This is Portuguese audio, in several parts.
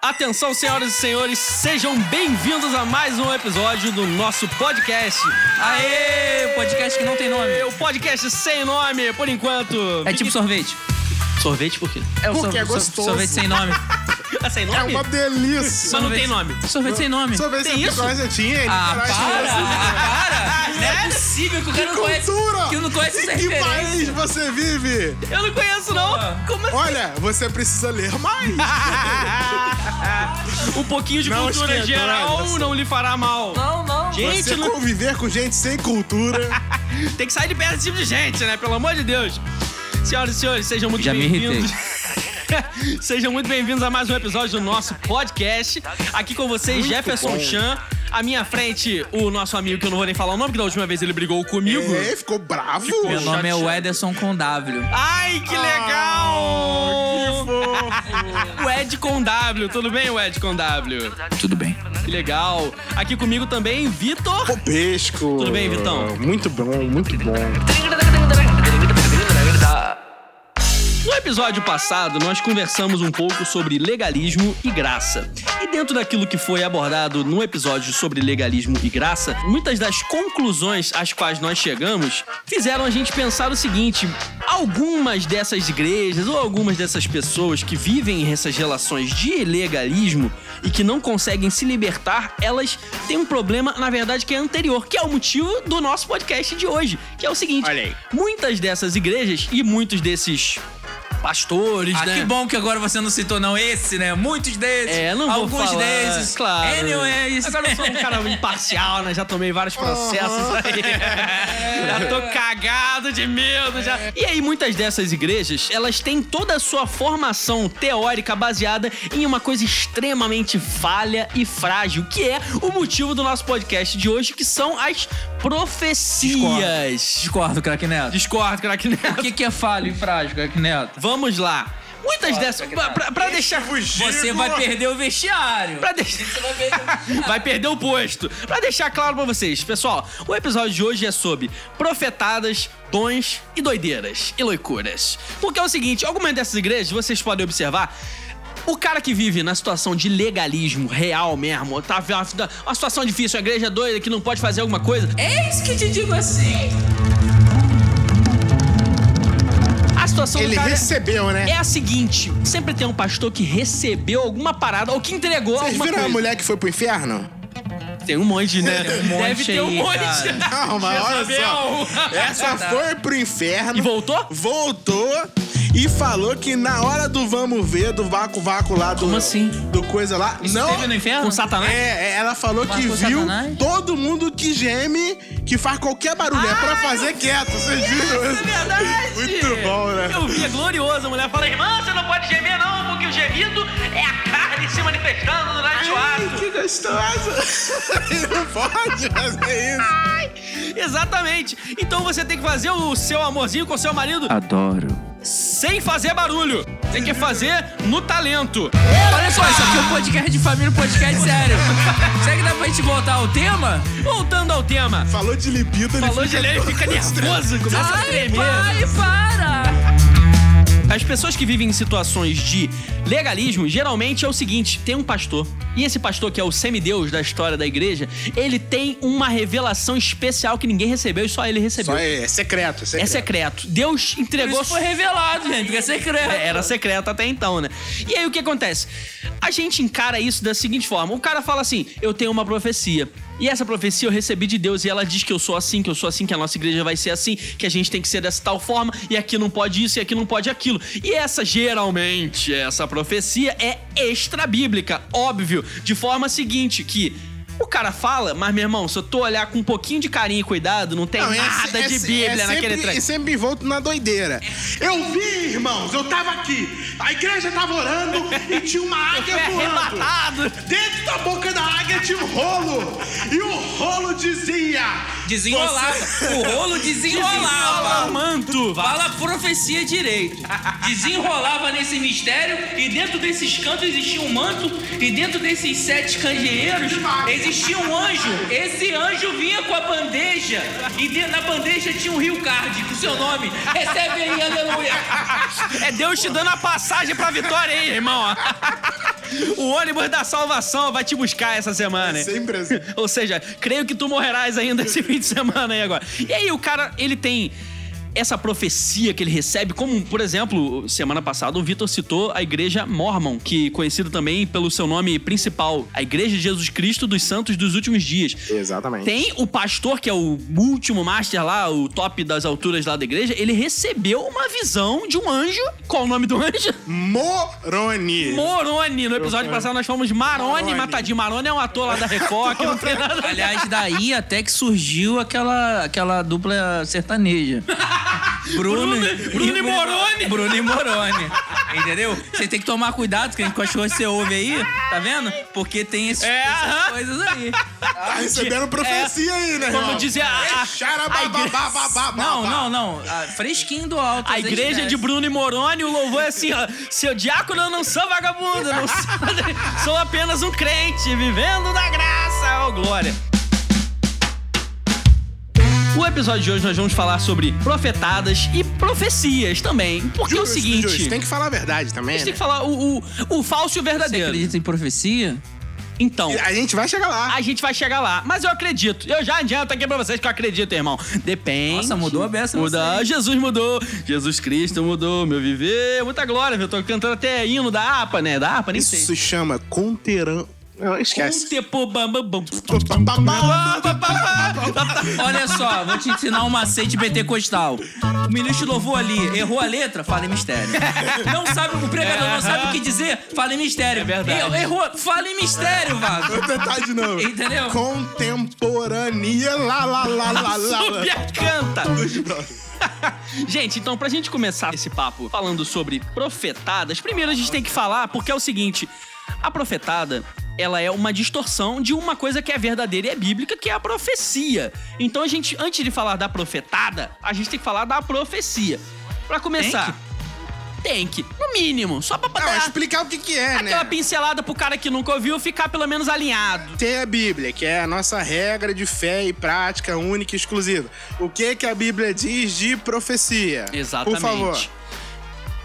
Atenção, senhoras e senhores, sejam bem-vindos a mais um episódio do nosso podcast. Aê! Podcast que não tem nome. O podcast sem nome, por enquanto. É tipo sorvete. sorvete por quê? É o Porque sor- é gostoso. Sorvete sem nome. É sem É nome? uma delícia. Mas não tem nome. Sorvete sem nome. Sorvete Tem sem isso? tinha, ele Ah, para! assim. para! Não é possível que o cara não conhece. Cultura! Que não conhece essa Em que referência. país você vive? Eu não conheço, não. Como assim? Olha, você precisa ler mais. Um pouquinho de Não cultura esquenta, geral não lhe fará mal. Não, não. Gente, Você não- conviver com gente sem cultura. tem que sair de perto desse tipo de gente, né? Pelo amor de Deus. Senhoras e senhores, sejam muito Já me bem-vindos. sejam muito bem-vindos a mais um episódio do nosso podcast. Aqui com vocês, Jefferson bom. Chan. À minha frente, o nosso amigo, que eu não vou nem falar o nome, que da última vez ele brigou comigo. É, ficou bravo. Meu nome é o Ederson com W. Ai, que legal! Que fofo. o Ed com W, tudo bem, o Ed com W? Tudo bem. Que legal. Aqui comigo também, Vitor. Popesco. Tudo bem, Vitão? Muito bom, muito bom. No episódio passado, nós conversamos um pouco sobre legalismo e graça. E dentro daquilo que foi abordado no episódio sobre legalismo e graça, muitas das conclusões às quais nós chegamos fizeram a gente pensar o seguinte: algumas dessas igrejas ou algumas dessas pessoas que vivem essas relações de legalismo e que não conseguem se libertar, elas têm um problema, na verdade, que é anterior, que é o motivo do nosso podcast de hoje, que é o seguinte: muitas dessas igrejas e muitos desses pastores, Ah, né? que bom que agora você não citou não esse, né? Muitos desses. É, não vou Alguns falar, desses. claro. Anyways. Agora eu sou um cara imparcial, né? Já tomei vários processos aí. já tô cagado de medo já. E aí, muitas dessas igrejas, elas têm toda a sua formação teórica baseada em uma coisa extremamente falha e frágil, que é o motivo do nosso podcast de hoje, que são as profecias. Discordo, craque Neto. Discordo, craque O Neto. que, que é falho e frágil, craque Neto? Vamos lá. Muitas dessas. Pra, pra- pra deixar. Você vai perder o vestiário. Pra deixar. Você vai perder o vestiário. Vai perder o posto. Pra deixar claro pra vocês, pessoal, o episódio de hoje é sobre profetadas, dons e doideiras e loucuras. Porque é o seguinte, algumas dessas igrejas, vocês podem observar, o cara que vive na situação de legalismo real mesmo, tá uma situação difícil, a igreja é doida que não pode fazer alguma coisa, isso que te digo assim. A situação Ele do cara recebeu, né? é a seguinte, sempre tem um pastor que recebeu alguma parada ou que entregou Vocês alguma viram a mulher que foi pro inferno? Tem um monte, né? Tem um monte Deve ter um aí, monte. cara. Não, mas olha só. Essa foi pro inferno. E voltou? Voltou e falou que na hora do vamos ver, do vácuo vácuo lá do. Como assim? Do coisa lá. Isso não. teve no inferno? Com Satanás? É, é, ela falou que Marcou viu Satanás? todo mundo que geme, que faz qualquer barulho. é pra fazer quieto, vocês viram É isso? verdade! Muito bom, né? Eu vi, é glorioso. A mulher fala, irmã, você não pode gemer não, porque o gemido é a carne se manifestando durante o Ai, ato. que gostoso! Não pode fazer isso. Exatamente. Então você tem que fazer o seu amorzinho com o seu marido Adoro. sem fazer barulho. Tem que fazer no talento. Olha só, isso aqui é um podcast de família, um podcast sério. Será que dá pra gente voltar ao tema? Voltando ao tema. Falou de libido, ele Falou de todo fica nervoso, começa a Ai, tremer. pai, para! As pessoas que vivem em situações de legalismo, geralmente é o seguinte: tem um pastor, e esse pastor, que é o semideus da história da igreja, ele tem uma revelação especial que ninguém recebeu e só ele recebeu. Só é, é secreto, é secreto. É secreto. Deus entregou. Isso foi revelado, gente, porque é secreto. É, Era secreto até então, né? E aí o que acontece? A gente encara isso da seguinte forma: o cara fala assim, eu tenho uma profecia. E essa profecia eu recebi de Deus e ela diz que eu sou assim, que eu sou assim, que a nossa igreja vai ser assim, que a gente tem que ser dessa tal forma, e aqui não pode isso e aqui não pode aquilo. E essa, geralmente, essa profecia é extra-bíblica, óbvio, de forma seguinte, que o cara fala, mas meu irmão, se eu tô olhar com um pouquinho de carinho e cuidado, não tem Não, é- nada é- de é Bíblia sempre, naquele E trem. sempre envolto na doideira. Eu vi, irmãos, eu tava aqui. A igreja tava orando e tinha uma águia voando. arrebatado. Dentro da boca da águia um rolo. E o rolo dizia... Desenrolava. Você- O rolo Desenrola desenrolava. o manto. Fala profecia direito. Desenrolava nesse mistério e dentro desses cantos existia um manto e dentro desses sete candeeiros existia um anjo. Esse anjo vinha com a bandeja e dentro da bandeja tinha um rio card com seu nome. Recebe aí, aleluia. É Deus te dando a passagem pra vitória aí, irmão. O ônibus da salvação vai te buscar essa semana. hein? Sempre assim. Ou seja, creio que tu morrerás ainda esse fim de semana aí agora. E aí o cara, ele tem essa profecia que ele recebe, como, por exemplo, semana passada o Vitor citou a igreja Mormon, que é conhecida também pelo seu nome principal, a Igreja de Jesus Cristo dos Santos dos Últimos Dias. Exatamente. Tem o pastor, que é o último master lá, o top das alturas lá da igreja, ele recebeu uma visão de um anjo. Qual o nome do anjo? Moroni. Moroni. No episódio passado nós fomos Maroni, Maroni. matadinho. Maroni é um ator lá da Record que não tem nada. Aliás, daí até que surgiu aquela, aquela dupla sertaneja. Bruno, Bruno- Bruno e Moroni. Bruno e Moroni. Entendeu? Você tem que tomar cuidado com as coisas que você ouve aí, tá vendo? Porque tem esses, É, essas aham. coisas aí. Tá recebendo profecia aí, né, Como dizia a- a- a igreja-. Não, não, não. Ah, Fresquinho do alto. A igreja de Bruno e Moroni, o louvor é assim, ó. Seu diácono, eu não sou vagabundo, eu não sou, sou apenas um crente, vivendo da graça, ô glória. O episódio de hoje nós vamos falar sobre profetadas e profecias também. Porque é o seguinte, justo. Tem que falar a verdade a também, gente tem né? que falar o, o, o falso e o Você verdadeiro. acredita em profecia? Então, A gente vai chegar lá. a gente vai chegar lá. Mas eu acredito. Eu já adianto aqui pra vocês que eu acredito, irmão. Depende. Nossa, mudou a beça, Muda. Jesus mudou. Jesus Cristo mudou. Meu viver. Muita glória. Eu tô cantando até hino da APA, né? Da APA, nem Isso sei. se chama conteran... Não, esquece. Olha só, vou te ensinar um macete pentecostal. O ministro louvou ali, errou a letra, fala em mistério. Não sabe, o pregador não sabe o que dizer, fala em mistério. É verdade. Er- Errou, fala em mistério, vago. Vou tentar de novo. Entendeu? Contemporânea, lá, lá, lá, lá, lá. Subia canta. Gente, então pra gente começar esse papo falando sobre profetadas, primeiro a gente tem que falar, porque é o seguinte, a profetada, ela é uma distorção de uma coisa que é verdadeira e é bíblica, que é a profecia. Então a gente, antes de falar da profetada, a gente tem que falar da profecia. Pra começar, tem que, no mínimo, só pra Não, dar explicar o que que é, aquela né? pincelada pro cara que nunca ouviu ficar pelo menos alinhado. Tem a Bíblia, que é a nossa regra de fé e prática única e exclusiva. O que que a Bíblia diz de profecia? Exatamente. Por favor.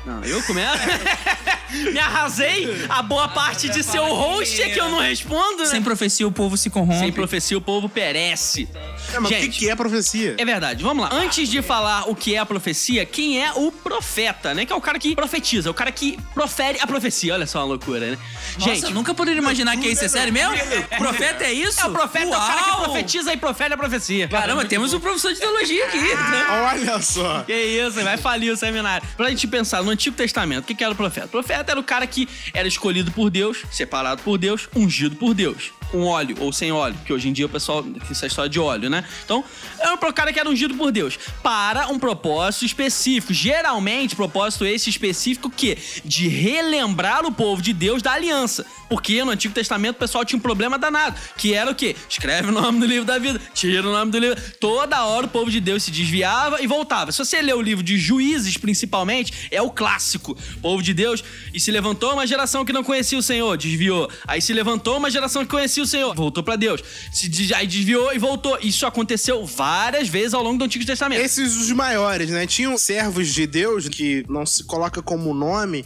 Não, eu começo. Me arrasei a boa parte de ser o host é que eu não respondo, né? Sem profecia o povo se corrompe. Sem profecia o povo perece. Não, mas o que Gente, é profecia? é verdade, vamos lá. Antes de falar o que é a profecia, quem é o profeta, né? Que é o cara que profetiza, o cara que profere a profecia. Olha só uma loucura, né? Nossa, Gente, nunca poderia imaginar que isso é sério mesmo? Profeta é isso? é o profeta, é o cara que Uau! profetiza e profere a profecia. Caramba, temos um professor de teologia aqui. né? Olha só. Que isso, vai falir o seminário. Pra gente pensar no Antigo Testamento, o que, que era o profeta? O profeta era o cara que era escolhido por Deus, separado por Deus, ungido por Deus. Com óleo ou sem óleo, que hoje em dia o pessoal essa história de óleo, né? Então, era o cara que era ungido por Deus para um propósito específico. Geralmente, propósito esse específico que? De relembrar o povo de Deus da aliança. Porque no Antigo Testamento o pessoal tinha um problema danado, que era o quê? Escreve o nome do livro da vida, tira o nome do livro. Toda hora o povo de Deus se desviava e voltava. Se você ler o livro de Juízes, principalmente, é o clássico. O povo de Deus, e se levantou uma geração que não conhecia o Senhor, desviou. Aí se levantou uma geração que conhecia o Senhor, voltou pra Deus. Se aí desviou e voltou. Isso aconteceu várias vezes ao longo do Antigo Testamento. Esses os maiores, né? Tinham servos de Deus, que não se coloca como nome,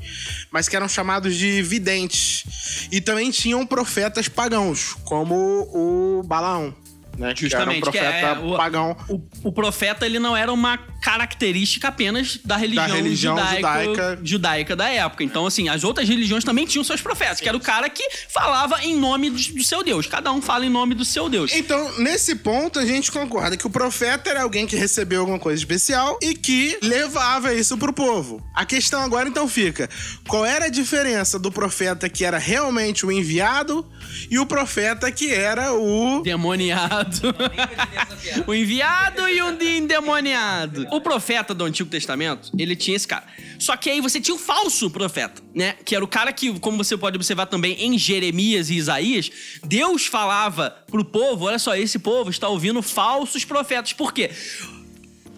mas que eram chamados de videntes. E também tinham profetas pagãos, como o Balaão, né? Justamente, que era um é, profeta o- pagão. O, o profeta, ele não era uma característica apenas da religião, religião judaico- judaica. judaica da época. Então, assim, as outras religiões também tinham seus profetas, que era o cara que falava em nome do, do seu Deus. Cada um fala em nome do seu Deus. Então, nesse ponto, a gente concorda que o profeta era alguém que recebeu alguma coisa especial e que levava isso pro povo. A questão agora então fica: qual era a diferença do profeta que era realmente o enviado e o profeta que era o. Demoniado. o enviado e o de- endemoniado. O profeta do Antigo Testamento, ele tinha esse cara. Só que aí você tinha o falso profeta, né? Que era o cara que, como você pode observar também em Jeremias e Isaías, Deus falava pro povo: olha só, esse povo está ouvindo falsos profetas. Por quê?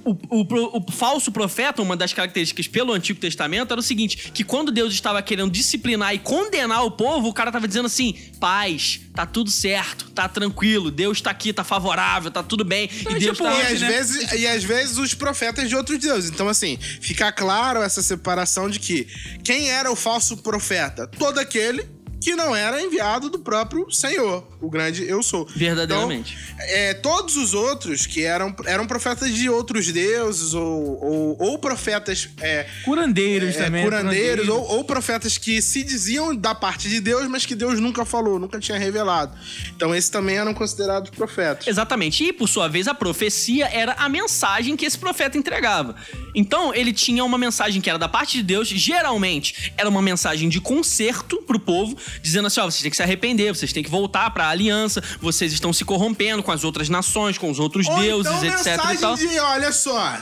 O, o, o, falso profeta, uma das características pelo Antigo Testamento, era o seguinte: que quando Deus estava querendo disciplinar e condenar o povo, o cara estava dizendo assim: paz, tá tudo certo, tá tranquilo, Deus tá aqui, tá favorável, tá tudo bem. e Deus tipo, tá e, às né? vezes, e às vezes os profetas de outros deuses. Então, assim, fica claro essa separação de que quem era o falso profeta? Todo aquele que não era enviado do próprio Senhor, o grande eu sou. Verdadeiramente. Então, é, todos os outros que eram, eram profetas de outros deuses, ou, ou, ou profetas. É, curandeiros é, também. Curandeiros, curandeiros. Ou, ou, profetas que se diziam da parte de Deus, mas que Deus nunca falou, nunca tinha revelado. Então, esses também eram considerados profetas. Exatamente. E, por sua vez, a profecia era a mensagem que esse profeta entregava. Então, ele tinha uma mensagem que era da parte de Deus, geralmente era uma mensagem de conserto pro povo dizendo assim: ó, vocês têm que se arrepender, vocês têm que voltar para a aliança, vocês estão se corrompendo com as outras nações, com os outros Ou deuses, então, etc e tal. De, olha só,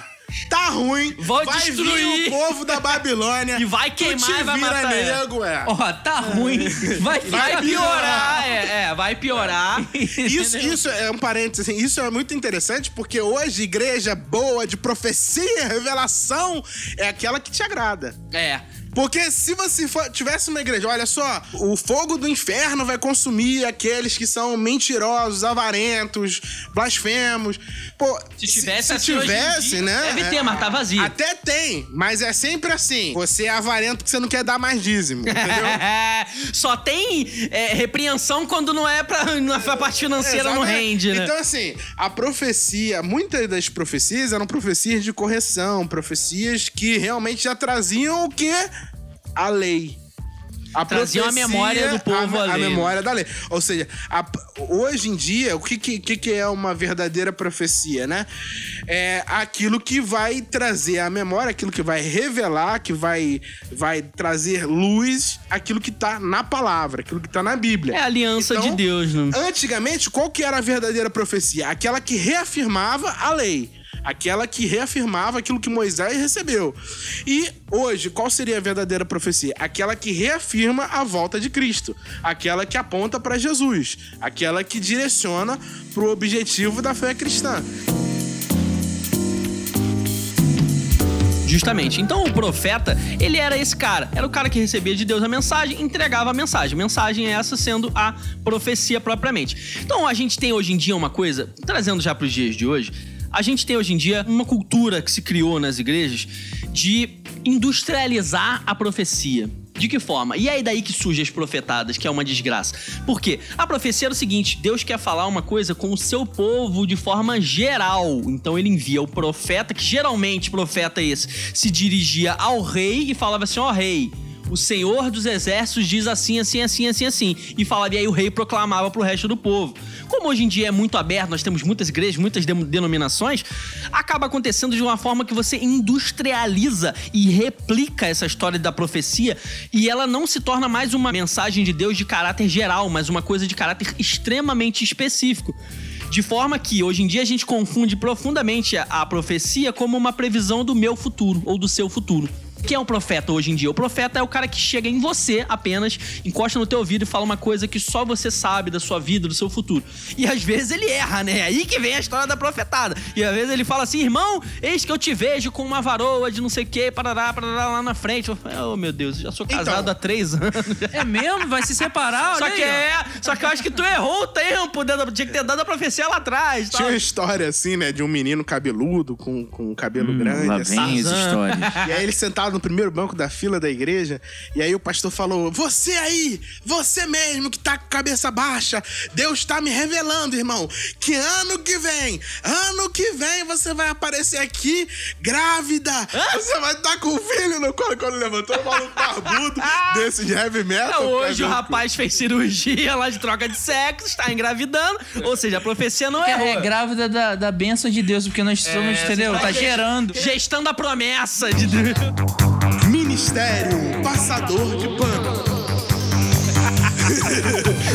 Tá ruim. Vou vai destruir. o povo da Babilônia. E vai queimar e vai matar. nego, é. Ó, oh, tá ruim. Vai, vai piorar. É, é, vai piorar. isso, isso é um parênteses, assim, isso é muito interessante porque hoje igreja boa de profecia, revelação, é aquela que te agrada. É. Porque se você for, tivesse uma igreja, olha só, o fogo do inferno vai consumir aqueles que são mentirosos, avarentos, blasfemos. Pô, se tivesse, se, assim tivesse, dia, né? Deve ter, mas tá vazio. Até tem, mas é sempre assim. Você é avarento porque você não quer dar mais dízimo, entendeu? Só tem é, repreensão quando não é pra, a parte financeira não rende, né? Então, assim, a profecia, muitas das profecias eram profecias de correção, profecias que realmente já traziam o que? A lei. A Traziam a memória do povo a, a, a memória da lei. Ou seja, a, hoje em dia, o que, que, que é uma verdadeira profecia, né? É aquilo que vai trazer a memória, aquilo que vai revelar, que vai, vai trazer luz, aquilo que tá na palavra, aquilo que tá na Bíblia. É a aliança então, de Deus, né? Antigamente, qual que era a verdadeira profecia? Aquela que reafirmava a lei aquela que reafirmava aquilo que Moisés recebeu. E hoje, qual seria a verdadeira profecia? Aquela que reafirma a volta de Cristo, aquela que aponta para Jesus, aquela que direciona para o objetivo da fé cristã. Justamente. Então o profeta, ele era esse cara. Era o cara que recebia de Deus a mensagem, entregava a mensagem. Mensagem é essa sendo a profecia propriamente. Então a gente tem hoje em dia uma coisa, trazendo já para os dias de hoje, a gente tem hoje em dia uma cultura que se criou nas igrejas de industrializar a profecia. De que forma? E é daí que surgem as profetadas, que é uma desgraça. Por quê? A profecia era o seguinte: Deus quer falar uma coisa com o seu povo de forma geral. Então ele envia o profeta, que geralmente profeta esse se dirigia ao rei e falava assim: ó oh, rei o Senhor dos Exércitos diz assim, assim, assim, assim, assim. E falava, e aí o rei proclamava pro resto do povo. Como hoje em dia é muito aberto, nós temos muitas igrejas, muitas denominações, acaba acontecendo de uma forma que você industrializa e replica essa história da profecia e ela não se torna mais uma mensagem de Deus de caráter geral, mas uma coisa de caráter extremamente específico. De forma que hoje em dia a gente confunde profundamente a, profecia como uma previsão do meu futuro ou do seu futuro. Quem é o profeta hoje em dia? O profeta é o cara que chega em você apenas, encosta no teu ouvido e fala uma coisa que só você sabe da sua vida, do seu futuro. E às vezes ele erra, né? Aí que vem a história da profetada. E às vezes ele fala assim: irmão, eis que eu te vejo com uma varoa de não sei o que, parará, parará, lá na frente. Eu, oh, meu Deus, já sou então. casado então, há três anos. É mesmo? Vai se separar? Olha só que aí, é, só que eu acho que tu errou o tempo, tinha que ter dado a profecia lá atrás. Tinha uma história assim, né, de um menino cabeludo com, com cabelo hum, grande. Lá vem assim. as histórias. E aí ele sentado no primeiro banco da fila da igreja, e aí o pastor falou: Você aí, você mesmo que tá com cabeça baixa, Deus tá me revelando, irmão, que ano que vem, ano que vem você vai aparecer aqui grávida. Hã? Você vai estar tá com o filho no colo quando levantou o maluco barbudo desse de heavy metal. Não, hoje o rapaz fez cirurgia lá de troca de sexo, está engravidando, ou seja, a profecia não é. É, grávida da, da benção de Deus, porque nós somos, é, entendeu? Tá, tá gerando. Gestando a promessa de Deus. Ministério Passador de Pano.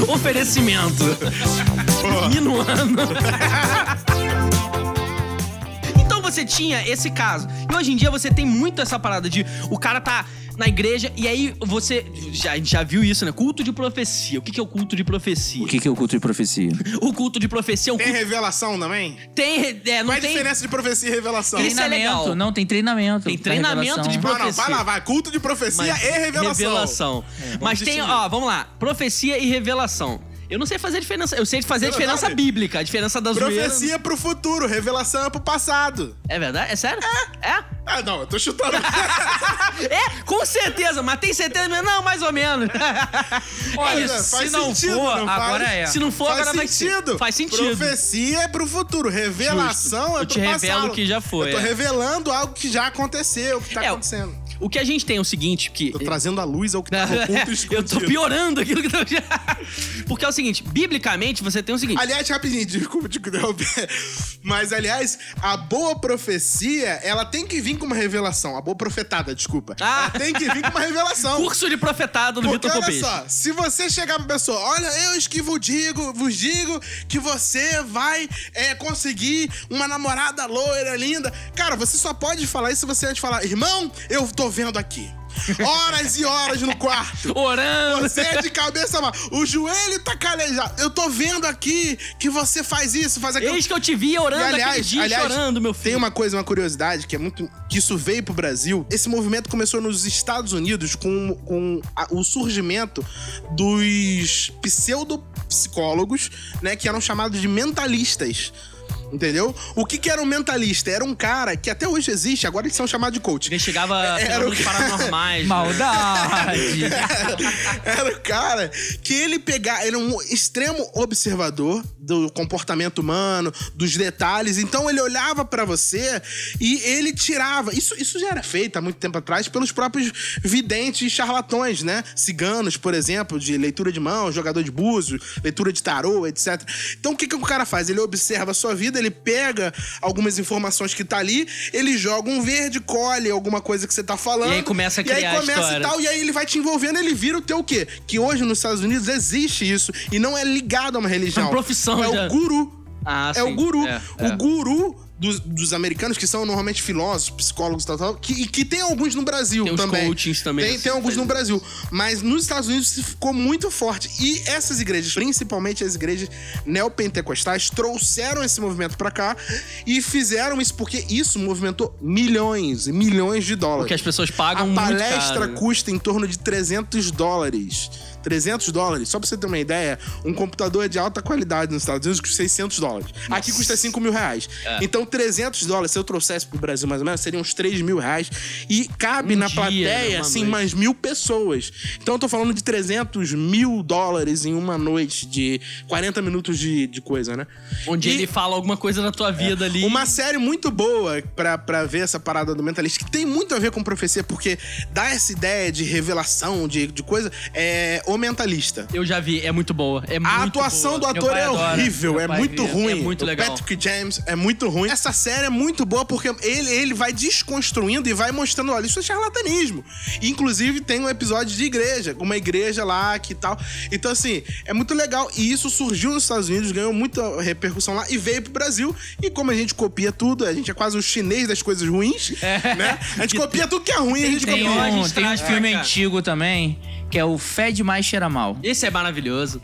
Oferecimento. Minuano. então você tinha esse caso. E hoje em dia você tem muito essa parada de o cara tá na igreja, e aí você já, já viu isso, né? Culto de profecia. O que, que é o culto de profecia? O que, que é o culto de profecia? O culto de profecia é um Tem culto. revelação também? Tem. É, não Qual é a tem. diferença de profecia e revelação? Isso é legal. Treinamento. Não, tem treinamento. Tem treinamento de Não, não, profecia. vai lá, vai. Culto de profecia Mas- e revelação. Revelação. Mas tem, ó, vamos lá. Profecia e revelação. Eu não sei fazer diferença. Eu sei fazer a diferença sabe? bíblica. A diferença da zoeira. Profecia pro futuro, revelação é pro passado. É verdade? É sério? É? Ah, não, eu tô chutando. É, com certeza, mas tem certeza mesmo? Não, mais ou menos. Olha, Faz se não sentido, for, não faz? agora é. Se não for, Faz agora vai ser. sentido. Faz sentido. Profecia é pro futuro, revelação Justo. é Eu pro te revelo passado. o que já foi, Eu tô é. revelando algo que já aconteceu, o que tá É, acontecendo. O que a gente tem é o seguinte, que... Tô trazendo a luz ao que tá oculto e Eu tô piorando aquilo que tá... Porque é o seguinte, biblicamente você tem o seguinte... Aliás, rapidinho, desculpa te interromper. Mas, aliás, a boa profecia, ela tem que vir com uma revelação. A boa profetada, desculpa. Ah. Ela tem que vir com uma revelação. Curso de profetado do Vitor olha Copês. só, se você chegar pra pessoa, olha, eu que vos digo, vos digo que você vai é, conseguir uma namorada loira, linda. Cara, você só pode falar isso se você antes falar, irmão, eu tô vendo aqui. Horas e horas no quarto. Orando. Você é de cabeça mal. O joelho tá calejado. Eu tô vendo aqui que você faz isso, faz aquilo. Eis que eu te vi orando E, aliás, dia aliás, chorando, meu filho. Tem uma coisa, uma curiosidade, que é muito. que isso veio pro Brasil. Esse movimento começou nos Estados Unidos com, com a- o surgimento dos pseudopsicólogos, né? Que eram chamados de mentalistas. Entendeu? O que, que era um mentalista? Era um cara que até hoje existe, agora eles são chamados de coach. Investigava Era fenômenos o cara- paranormais. né? Maldade. Era o cara que ele pegava, ele era um extremo observador do comportamento humano, dos detalhes. Então ele olhava pra você e ele tirava. Isso, isso já era feito há muito tempo atrás pelos próprios videntes e charlatões, né? Ciganos, por exemplo, de leitura de mão, jogador de búzios, leitura de tarô, etc. Então o que, que o cara faz? Ele observa a sua vida, ele pega algumas informações que tá ali, ele joga um verde, colhe alguma coisa que você tá falando. E aí começa a e aí criar começa e tal, e aí ele vai te envolvendo, ele vira o teu quê? Que hoje nos Estados Unidos existe isso e não é ligado a uma religião. É uma profissão É já. o guru. Ah, É sim. o guru. É, o é. guru dos, dos americanos, que são normalmente filósofos, psicólogos e tal, tal, que, e que tem alguns no Brasil Tem também. coachings também, Tem, assim, tem alguns tem. no Brasil. Mas nos Estados Unidos isso ficou muito forte. E essas igrejas, principalmente as igrejas neopentecostais, trouxeram esse movimento pra cá e fizeram isso porque isso movimentou milhões e milhões de dólares. Porque as pessoas pagam A muito palestra custa em torno de 300 dólares. 300 dólares. Só pra você ter uma ideia, um computador de alta qualidade nos Estados Unidos custa 600 dólares. Aqui custa 5 mil reais. É. Então, 300 dólares, se eu trouxesse pro Brasil mais ou menos, seriam uns 3 mil reais. E cabe Um na dia, plateia, assim, noite. mais mil pessoas. Então, eu tô falando de 300 mil dólares em uma noite de 40 minutos de, de coisa, né? Onde E- ele fala alguma coisa da tua vida ali. uma série muito boa pra, pra ver essa parada do mentalista, que tem muito a ver com profecia, porque dá essa ideia de revelação, de, de coisa, é o mentalista. Eu já vi, é muito boa. É A muito atuação boa. do ator é adora. horrível, Meu é muito vê. ruim. É muito o legal. Patrick James é muito ruim. Essa série é muito boa porque ele, ele vai desconstruindo e vai mostrando, olha, isso é charlatanismo. Inclusive tem um episódio de igreja, uma igreja lá que tal. Então assim, é muito legal e isso surgiu nos Estados Unidos, ganhou muita repercussão lá e veio pro Brasil. E como a gente copia tudo, a gente é quase o chinês das coisas ruins, né? A gente copia tudo que é ruim, a gente Tem copia. Um, tem um pra filme cá. antigo também, que é o Fed Mais Cheira Mal. Esse é maravilhoso.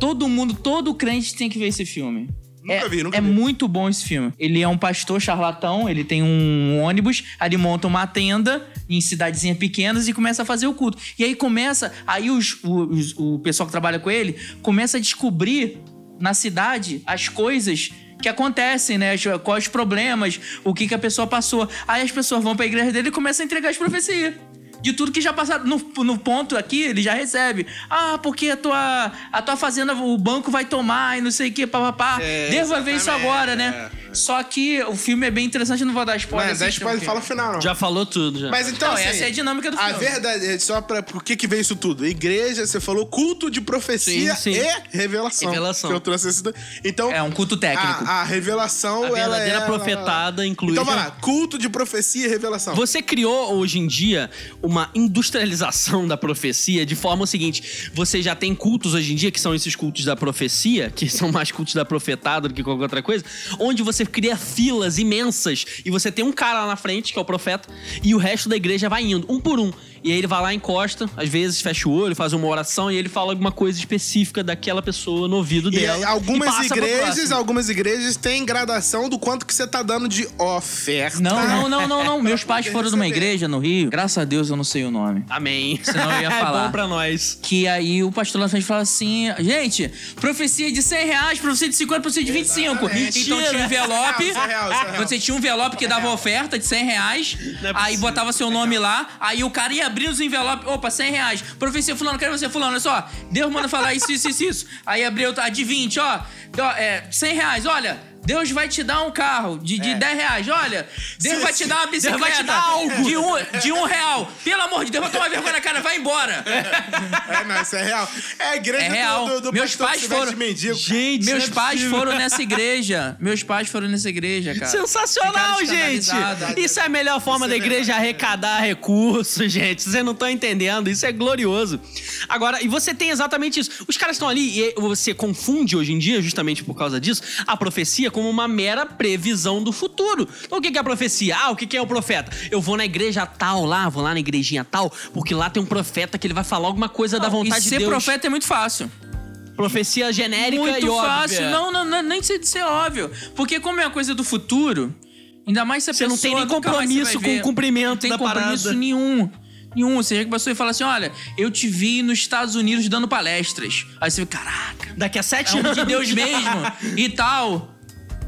Todo mundo, todo crente tem que ver esse filme. Nunca é, vi, nunca é vi. muito bom esse filme. Ele é um pastor charlatão, ele tem um ônibus, aí ele monta uma tenda em cidadezinhas pequenas e começa a fazer o culto. E aí começa, aí os, os- o pessoal que trabalha com ele começa a descobrir na cidade as coisas que acontecem, né? As- Quais os problemas, o que, que a pessoa passou. Aí as pessoas vão pra igreja dele e começam a entregar as profecias. De tudo que já passaram. No, no ponto aqui, ele já recebe. Ah, porque a tua, a tua fazenda, o banco vai tomar e não sei o que, papapá. É, Deva ver isso agora, né? é, Só que o filme é bem interessante, não vou dar spoiler. Mas é spoiler, fala o final, não. Já falou tudo, já. Mas então, Não, assim, essa é a dinâmica do A filme. verdade é só pra. Por que, que veio isso tudo? Igreja, você falou culto de profecia Sim, sim. e revelação. Revelação. Que eu trouxe esse. Então. É um culto técnico. A, a revelação, A ela verdadeira é. profetada inclui. Então vai lá, culto de profecia e revelação. Você criou hoje em dia uma industrialização da profecia de forma o seguinte: você já tem cultos hoje em dia, que são esses cultos da profecia, que são mais cultos da profetada do que qualquer outra coisa, onde você cria filas imensas e você tem um cara lá na frente, que é o profeta, e o resto da igreja vai indo, um por um. E aí ele vai lá, encosta, às vezes fecha o olho, faz uma oração e ele fala alguma coisa específica daquela pessoa no ouvido E dela. aí, algumas pra igrejas, algumas igrejas têm gradação do quanto que você tá dando de oferta. Não, não, não, não, não. Meus pais foram numa igreja no Rio. Graças a Deus eu não sei o nome. Amém. Senão eu ia É falar. bom pra nós. Que aí o pastor lá frente fala assim: gente, profecia de 100 reais, profecia de 50, profecia de 25. Exatamente. Então tinha um envelope. É real, isso é real. Você tinha um envelope que dava oferta de 100 reais. É aí botava seu nome lá. Aí o cara ia abrir os envelopes. Opa, 100 reais. Profecia fulano, quero você fulano. Olha só. Deus manda falar isso, isso, isso, isso. Aí abriu a de 20, ó. ó, É, 100 reais, olha. Deus vai te dar um carro de, de 10 reais. Olha, Deus Sim, vai te dar uma Deus bicicleta. vai te dar algo. De um, de um real. Pelo amor de Deus, vai tomar vergonha na cara, vai embora. É, não, isso é real. É a igreja É do- real. do, do Meus pastor pais se foram- de mendigo. Gente, Meus é pais possível. foram nessa igreja. Meus pais foram nessa igreja, cara. Sensacional, gente! Isso é a melhor forma Isso da é igreja verdade. arrecadar recursos, gente. Vocês não estão entendendo. Isso é glorioso. Agora, e você tem exatamente isso. Os caras estão ali e você confunde hoje em dia, justamente por causa disso, a profecia como uma mera previsão do futuro. Então, o que é a profecia? Ah, o que é o profeta? Eu vou na igreja tal lá, vou lá na igrejinha tal, porque lá tem um profeta que ele vai falar alguma coisa da vontade e de ser Deus. profeta é muito fácil. Profecia genérica muito e óbvia. fácil. Não, não, não, nem de ser óbvio. Porque como é uma coisa do futuro, ainda mais se a Você não pessoa tem nem nunca mais você compromisso com o cumprimento Não tem da compromisso parada. nenhum. Nenhum. Você chega pra pessoa e fala assim: olha, eu te vi nos Estados Unidos dando palestras. Aí você vê, caraca, Daqui a sete é anos. de Deus mesmo e tal.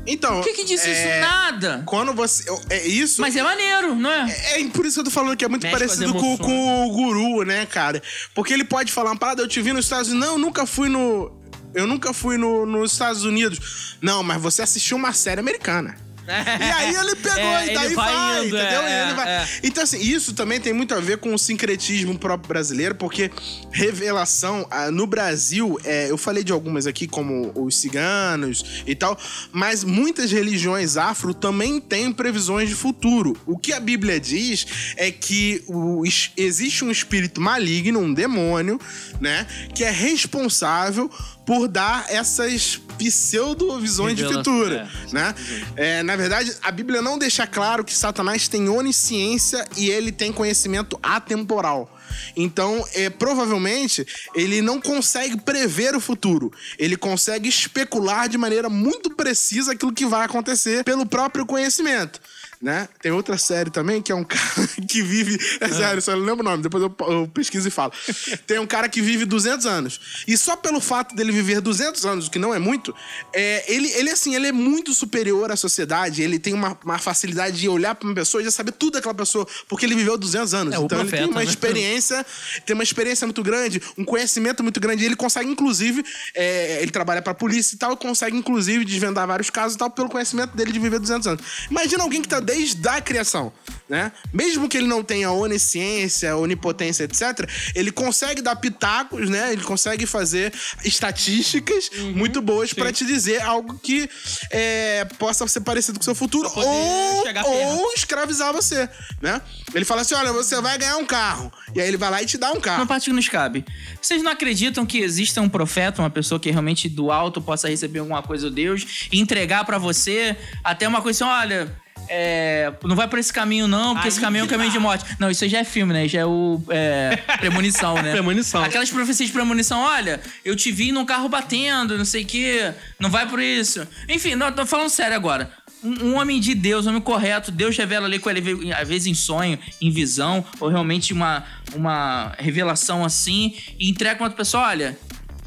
Então. O que que disse é, isso? Nada. Quando você. É isso. Mas é maneiro, não é? É por isso que eu tô falando que é muito Mexe parecido com, com o guru, né, cara? Porque ele pode falar uma parada, eu te vi nos Estados Unidos. Não, eu nunca fui no. Eu nunca fui no, nos Estados Unidos. Não, mas você assistiu uma série americana. E aí ele pegou, É, e daí vai, vai indo, entendeu? é, ele vai. é. Então, assim, isso também tem muito a ver com o sincretismo próprio brasileiro, porque revelação ah, no Brasil, é, eu falei de algumas aqui, como os ciganos e tal, mas muitas religiões afro também têm previsões de futuro. O que a Bíblia diz é que o existe um espírito maligno, um demônio, né, que é responsável por dar essas pseudo-visões de futuro, é. né? É, na verdade, a Bíblia não deixa claro que Satanás tem onisciência e ele tem conhecimento atemporal. Então, é, provavelmente, ele não consegue prever o futuro. Ele consegue especular de maneira muito precisa aquilo que vai acontecer pelo próprio conhecimento. Né? Tem outra série também que é um cara que vive. É sério, só não lembro o nome, depois eu, eu pesquiso e falo. Tem um cara que vive 200 anos. E só pelo fato dele viver 200 anos, o que não é muito, é, ele, ele, assim, ele é muito superior à sociedade. Ele tem uma, uma facilidade de olhar pra uma pessoa e já saber tudo daquela pessoa, porque ele viveu 200 anos. É, então ele profeta, tem uma né? experiência, tem uma experiência muito grande, um conhecimento muito grande. Ele consegue, inclusive, é, ele trabalha pra polícia e tal, e consegue, inclusive, desvendar vários casos e tal, pelo conhecimento dele de viver 200 anos. Imagina alguém que tá desde a criação, né? Mesmo que ele não tenha onisciência, onipotência, etc., ele consegue dar pitacos, né? Ele consegue fazer estatísticas Uhum. muito boas pra te dizer algo que é, possa ser parecido com o seu futuro ou, ou escravizar você, né? Ele fala assim: olha, você vai ganhar um carro. E aí ele vai lá e te dá um Uma carro. parte que nos cabe. Vocês não acreditam que exista um profeta, uma pessoa que realmente do alto possa receber alguma coisa de Deus e entregar pra você até uma coisa assim, olha. É, não vai por esse caminho, não, porque Aí esse caminho é um caminho tá. de morte. Não, isso aí já é filme, né? Já é o. É, premonição, né? Premonição. Aquelas profecias de premonição, olha, eu te vi num carro batendo, não sei o quê, não vai por isso. Enfim, não, tô falando sério agora. Um, um homem de Deus, um homem correto, Deus revela ali com ele, às vezes em sonho, em visão, ou realmente uma, uma revelação assim, e entrega pra outra pessoa: olha,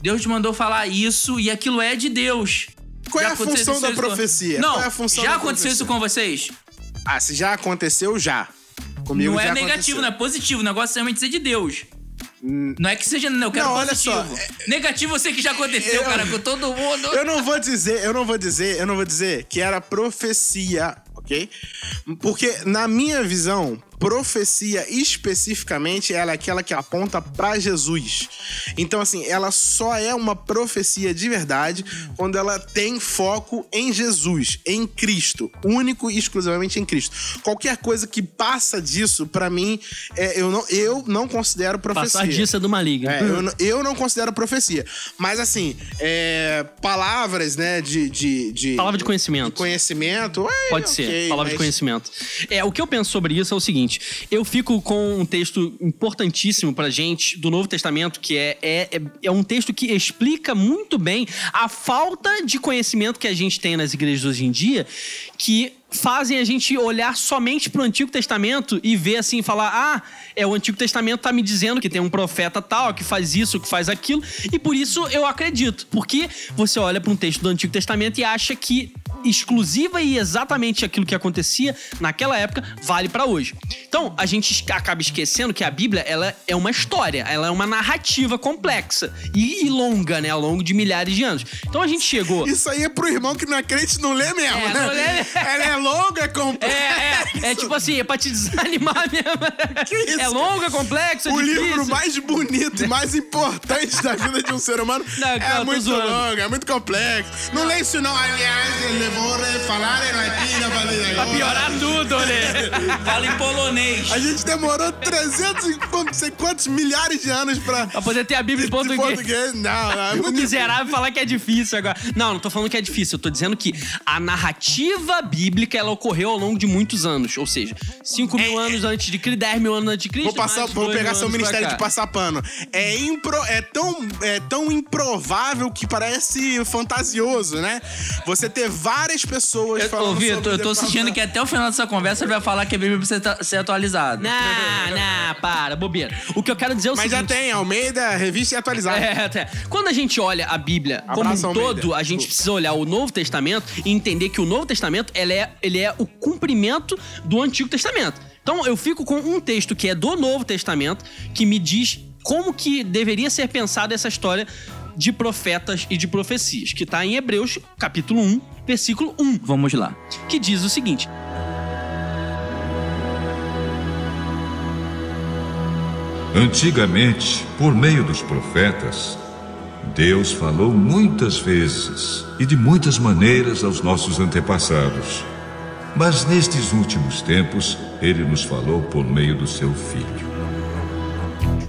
Deus te mandou falar isso e aquilo é de Deus. Qual é a função da profecia? Não, Qual é a função já aconteceu isso com vocês? Ah, se já aconteceu, já. Comigo não é já negativo, aconteceu. não é positivo. O negócio é realmente ser de Deus. Não é que seja. Eu quero Não, olha positivo. só, é- Negativo eu sei que já aconteceu, Eu- cara, com todo mundo. Eu não vou dizer, eu não vou dizer, eu não vou dizer que era profecia, ok? Porque na minha visão, profecia especificamente ela é aquela que aponta pra Jesus. Então assim, ela só é uma profecia de verdade quando ela tem foco em Jesus, em Cristo, único e exclusivamente em Cristo. Qualquer coisa que passa disso, pra mim, é, eu, não, eu não considero profecia. Passar disso é do maligno. É, eu, não- eu não considero profecia. Mas, assim, é, palavras, né, de, de, de- Palavra de conhecimento. de conhecimento. é, Pode ser, ok, palavra de mas- conhecimento. É, o que eu penso sobre isso é o seguinte: seguinte: eu fico com um texto importantíssimo pra gente do Novo Testamento, que é, é, é, é um texto que explica muito bem a falta de conhecimento que a gente tem nas igrejas hoje em dia, que fazem a gente olhar somente pro Antigo Testamento e ver assim, falar: ah, é o Antigo Testamento tá me dizendo que tem um profeta tal, que faz isso, que faz aquilo, e por isso eu acredito. Porque você olha para um texto do Antigo Testamento e acha que exclusiva e exatamente aquilo que acontecia naquela época vale para hoje. Então, a gente acaba esquecendo que a Bíblia, ela é uma história, ela é uma narrativa complexa e, e longa, né, ao longo de milhares de anos. Então a gente chegou Isso aí é pro irmão que não é crente não lê mesmo, É, né? não lê. Ela é longa, é É, complexa. é, é tipo assim, é pra te desanimar mesmo. Que isso? É longo, complexo, é O difícil. livro mais bonito e mais importante da vida de um ser humano Não, é tô muito longo, é muito complexo. Não lê isso não. Aliás, ele vou falar em latim, falei Pra piorar tudo, né? Fala em polonês. A gente demorou 300 e não sei quantos milhares de anos pra... Pra poder ter a Bíblia em português. português. Não, não, é O muito miserável falar que é difícil agora. Não, não tô falando que é difícil. Eu tô dizendo que a narrativa bíblica ela ocorreu ao longo de muitos anos. Ou seja, 5 mil anos antes de Cristo, 10 mil anos antes de Cristo. Vou, passar, vou pegar seu ministério de passar pano. É, impro, é, tão, é tão improvável que parece fantasioso, né? Você ter várias pessoas Ô, falando Vitor, sobre eu tô sentindo que até o final dessa conversa ele vai falar que a Bíblia precisa ser atualizada. Não, não, para, bobeira. O que eu quero dizer é o Mas já seguinte. tem, Almeida, revista e atualizada. É, até. Quando a gente olha a Bíblia como Abraço, um Almeida. todo, a gente precisa olhar o Novo Testamento e entender que o Novo Testamento ele é, ele é o cumprimento do Antigo Testamento. Então eu fico com um texto que é do Novo Testamento que me diz como que deveria ser pensada essa história de profetas e de profecias, que tá em Hebreus, capítulo 1, versículo 1, Vamos lá. que diz o seguinte: Antigamente, por meio dos profetas, Deus falou muitas vezes e de muitas maneiras aos nossos antepassados. Mas nestes últimos tempos, ele nos falou por meio do seu Filho.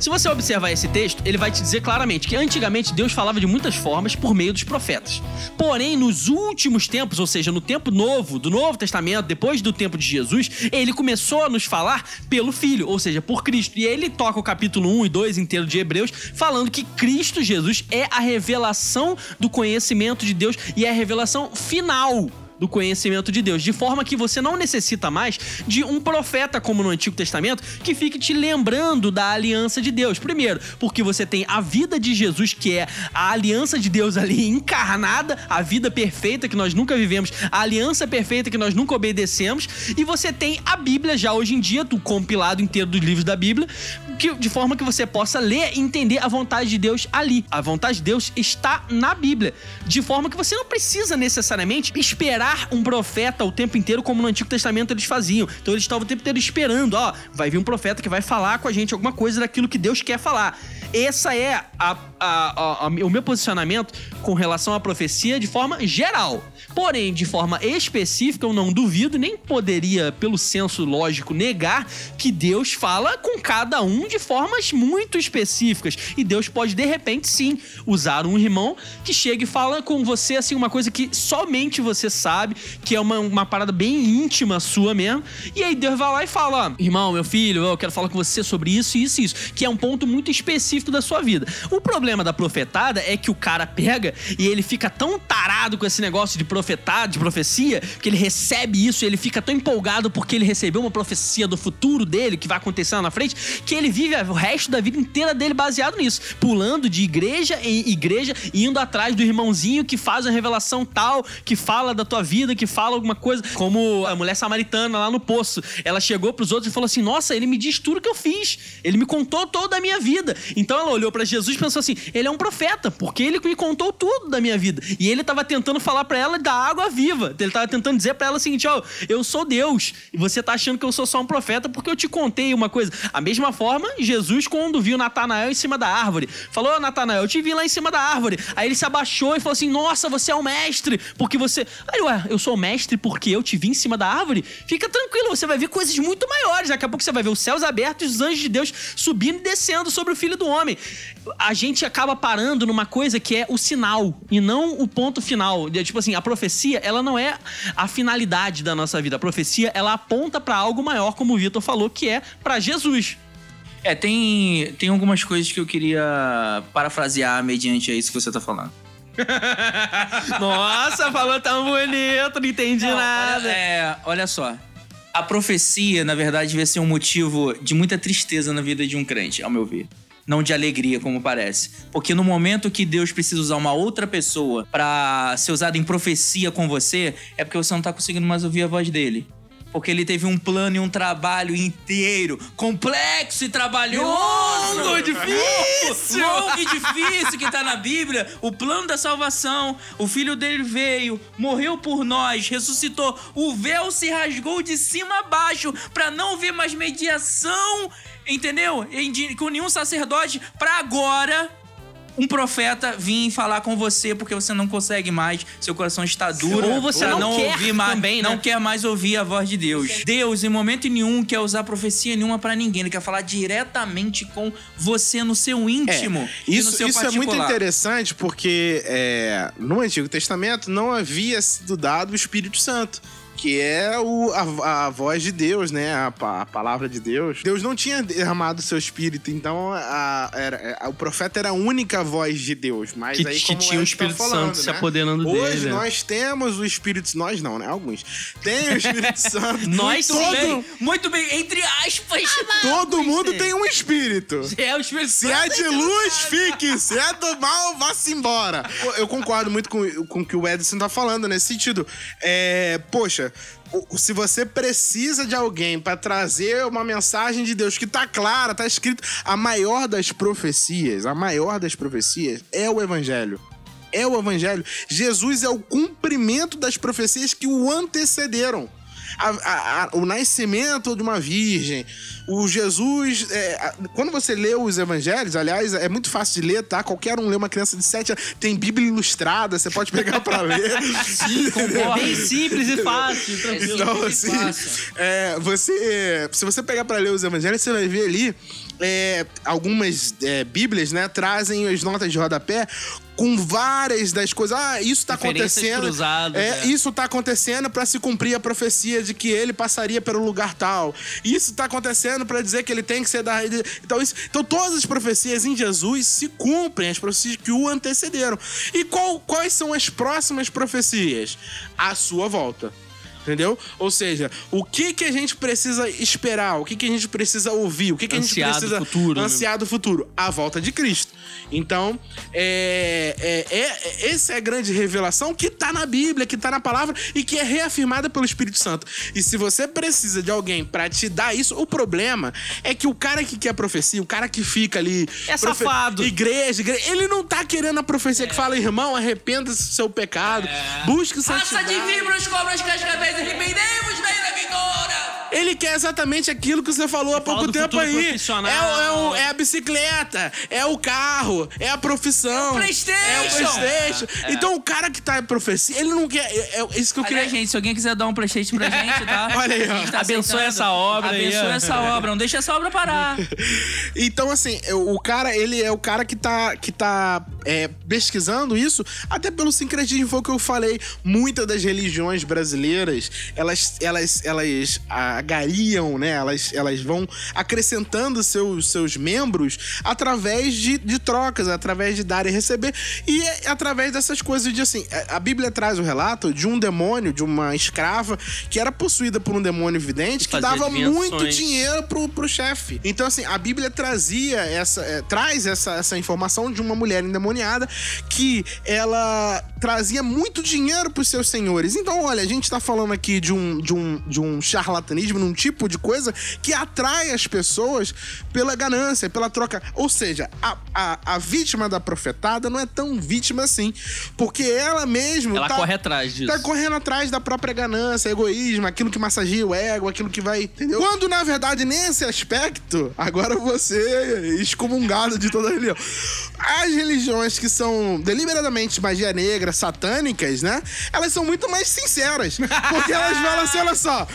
Se você observar esse texto, ele vai te dizer claramente que antigamente Deus falava de muitas formas por meio dos profetas. Porém, nos últimos tempos, ou seja, no tempo novo, do Novo Testamento, depois do tempo de Jesus, ele começou a nos falar pelo Filho, ou seja, por Cristo. E ele toca o capítulo 1 e 2 inteiro de Hebreus, falando que Cristo Jesus é a revelação do conhecimento de Deus e é a revelação final do conhecimento de Deus, de forma que você não necessita mais de um profeta como no Antigo Testamento que fique te lembrando da aliança de Deus. Primeiro, porque você tem a vida de Jesus, que é a aliança de Deus ali encarnada, a vida perfeita que nós nunca vivemos, a aliança perfeita que nós nunca obedecemos, e você tem a Bíblia já hoje em dia, do compilado inteiro dos livros da Bíblia, que, de forma que você possa ler e entender a vontade de Deus ali. A vontade de Deus está na Bíblia, de forma que você não precisa necessariamente esperar um profeta o tempo inteiro, como no Antigo Testamento eles faziam. Então eles estavam o tempo inteiro esperando, ó, vai vir um profeta que vai falar com a gente alguma coisa daquilo que Deus quer falar. Essa é a- a- a- o meu posicionamento com relação à profecia de forma geral. Porém, de forma específica, eu não duvido, nem poderia, pelo senso lógico, negar que Deus fala com cada um de formas muito específicas. E Deus pode, de repente, sim, usar um irmão que chega e fala com você, assim, uma coisa que somente você sabe, que é uma, uma parada bem íntima sua mesmo. E aí Deus vai lá e fala: irmão, meu filho, eu quero falar com você sobre isso, isso e isso, que é um ponto muito específico da sua vida. O problema da profetada é que o cara pega e ele fica tão tarado com esse negócio de profetar, de profecia, que ele recebe isso e ele fica tão empolgado porque ele recebeu uma profecia do futuro dele, que vai acontecer lá na frente, que ele vive o resto da vida inteira dele baseado nisso, pulando de igreja em igreja, indo atrás do irmãozinho que faz a revelação tal, que fala da tua vida, que fala alguma coisa, como a mulher samaritana lá no poço. Ela chegou pros outros e falou assim: Nossa, ele me diz tudo que eu fiz, ele me contou toda a minha vida. Então ela olhou pra Jesus e pensou assim: Ele é um profeta, porque ele me contou tudo da minha vida. E ele tava tentando falar pra ela da água viva. Ele tava tentando dizer pra ela o seguinte: Ó, eu sou Deus, e você tá achando que eu sou só um profeta porque eu te contei uma coisa. A mesma forma, Jesus, quando viu Natanael em cima da árvore, falou: Ô Natanael, eu te vi lá em cima da árvore. Aí ele se abaixou e falou assim: Nossa, você é o mestre, porque você. Aí, ué, eu sou o mestre porque eu te vi em cima da árvore? Fica tranquilo, você vai ver coisas muito maiores. Daqui a pouco você vai ver os céus abertos e os anjos de Deus subindo e descendo sobre o filho do homem. A gente acaba parando numa coisa que é o sinal e não o ponto final. Tipo assim, a profecia, ela não é a finalidade da nossa vida. A profecia, ela aponta pra algo maior, como o Vitor falou, que é pra Jesus. É, tem, tem algumas coisas que eu queria parafrasear mediante a isso que você tá falando. Nossa, falou tão bonito, não entendi Não, nada. Olha, é, olha só. A profecia, na verdade, devia ser um motivo de muita tristeza na vida de um crente, ao meu ver. Não de alegria, como parece. Porque no momento que Deus precisa usar uma outra pessoa pra ser usada em profecia com você, é porque você não tá conseguindo mais ouvir a voz dele. Porque ele teve um plano e um trabalho inteiro, complexo e trabalhoso. Longo, difícil. Longo e difícil que tá na Bíblia. O plano da salvação. O filho dele veio, morreu por nós, ressuscitou. O véu se rasgou de cima a baixo pra não ver mais mediação, entendeu? Com nenhum sacerdote pra agora. Um profeta vir falar com você porque você não consegue mais, seu coração está duro. Ou você pra não quer ouvir mais, também, né? não quer mais ouvir a voz de Deus. Deus, em momento nenhum, quer usar profecia nenhuma pra ninguém. Ele quer falar diretamente com você no seu íntimo. e no Isso, seu isso é muito particular. interessante porque é, no Antigo Testamento não havia sido dado o Espírito Santo. Que é o, a, a voz de Deus, né? A, a palavra de Deus. Deus não tinha derramado o seu espírito, então a- era- a- o profeta era a única voz de Deus. Mas Que, aí, que tinha o tá Espírito falando, Santo se né? apoderando Hoje dele. né? nós temos o Espírito Nós não, né? Alguns. Tem o Espírito Santo. Nós todo, também. Muito bem, entre aspas. Todo mundo tem um espírito. É o Espírito Se é de luz, fique. Se é do mal, vá-se embora. Pô, Eu concordo muito com, com o que o Edson tá falando nesse sentido. É, poxa, o- se você precisa de alguém pra trazer uma mensagem de Deus que tá clara, tá escrito, a maior das profecias, a maior das profecias é o evangelho. É o evangelho. Jesus é o cumprimento das profecias que o antecederam. A- a- a- o nascimento de uma virgem, o Jesus. é, a- quando você lê os evangelhos, aliás, é muito fácil de ler, tá? Qualquer um lê uma criança de 7 anos, tem Bíblia ilustrada, você pode pegar pra ler. Sim, concordo. Bem simples e fácil, tranquilo. Então, assim, é, você, se você pegar pra ler os evangelhos, você vai ver ali é, algumas é, bíblias, né, trazem as notas de rodapé com várias das coisas. Ah, isso tá Referências acontecendo. cruzadas, é, é. isso tá acontecendo pra se cumprir a profecia de que ele passaria pelo lugar tal. Isso tá acontecendo pra dizer que ele tem que ser da então isso, então todas as profecias em Jesus se cumprem, as profecias que o antecederam. E qual- quais são as próximas profecias? A sua volta. Entendeu? Ou seja, o que que a gente precisa esperar? O que que a gente precisa ouvir? O que que a gente precisa futuro, né? ansiado futuro? A volta de Cristo. Então, é, é, é- essa é a grande revelação que tá na Bíblia, que tá na palavra e que é reafirmada pelo Espírito Santo. E se você precisa de alguém pra te dar isso, o problema é que o cara que quer profecia, o cara que fica ali. É safado. Igreja, igreja, ele não tá querendo a profecia que fala, irmão, arrependa-se do seu pecado, busque Raça santidade. de víboras, cobras, cascavéis, arrependemos da ira vindoura. Ele quer exatamente aquilo que você falou há fala pouco do tempo aí. É, é, o- é a bicicleta, é o carro, é a profissão. É o PlayStation. É o Playstation. Então o cara que tá em profecia, ele não quer. É, é isso que eu queria. Gente, se alguém quiser dar um Playstation pra gente, tá? Olha aí, ó. A tá Abençoe essa obra aí, Abençoe ó. essa obra. Não deixa essa obra parar. Então, assim, o cara, ele é o cara que tá, que tá é, pesquisando isso, até pelo sincretismo, foi o que eu falei. Muitas das religiões brasileiras, elas, elas, elas agariam, né? Elas, elas vão acrescentando seus, seus membros através de, de trocas, através de dar e receber. E é através dessas coisas de assim, a Bíblia traz o relato de um demônio, de uma escrava, que era possuída por um demônio vidente que dava muito dinheiro pro, pro chefe. Então, assim, a Bíblia trazia essa. é, traz essa, essa informação de uma mulher endemoniada que ela trazia muito dinheiro pros seus senhores. Então, olha, a gente tá falando aqui de um, de um, de um charlatanismo, num tipo de coisa que atrai as pessoas pela ganância, pela troca. Ou seja, a, a, a vítima da profetada não é tão vítima assim. Porque ela mesma. Ela tá, corre atrás disso. Tá correndo atrás da própria ganância, egoísmo, aquilo que massageia o ego, aquilo que vai. Entendeu? Quando, na verdade, nesse aspecto, agora você é excomungado de toda a religião. As religiões que são deliberadamente magia negra, satânicas, né? Elas são muito mais sinceras. Porque elas falam assim: olha só.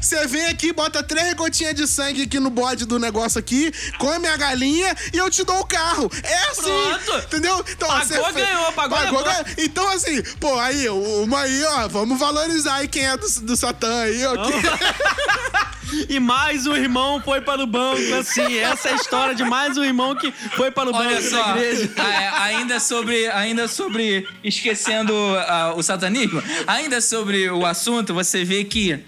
Você vem aqui, bota três gotinhas de sangue aqui no bode do negócio aqui, come a galinha e eu te dou o carro. É assim. Pronto. Entendeu? Então, Pagou, você- ganhou, pagou, Pagou, ganhou. Então, assim, pô, aí, uma aí, ó, vamos valorizar aí quem é do, do Satã aí, ó. E mais um irmão foi para o banco, assim. Essa é a história de mais um irmão que foi para o Olha banco só, da igreja. a- ainda sobre, ainda sobre esquecendo ah, o satanismo, ainda sobre o assunto, você vê que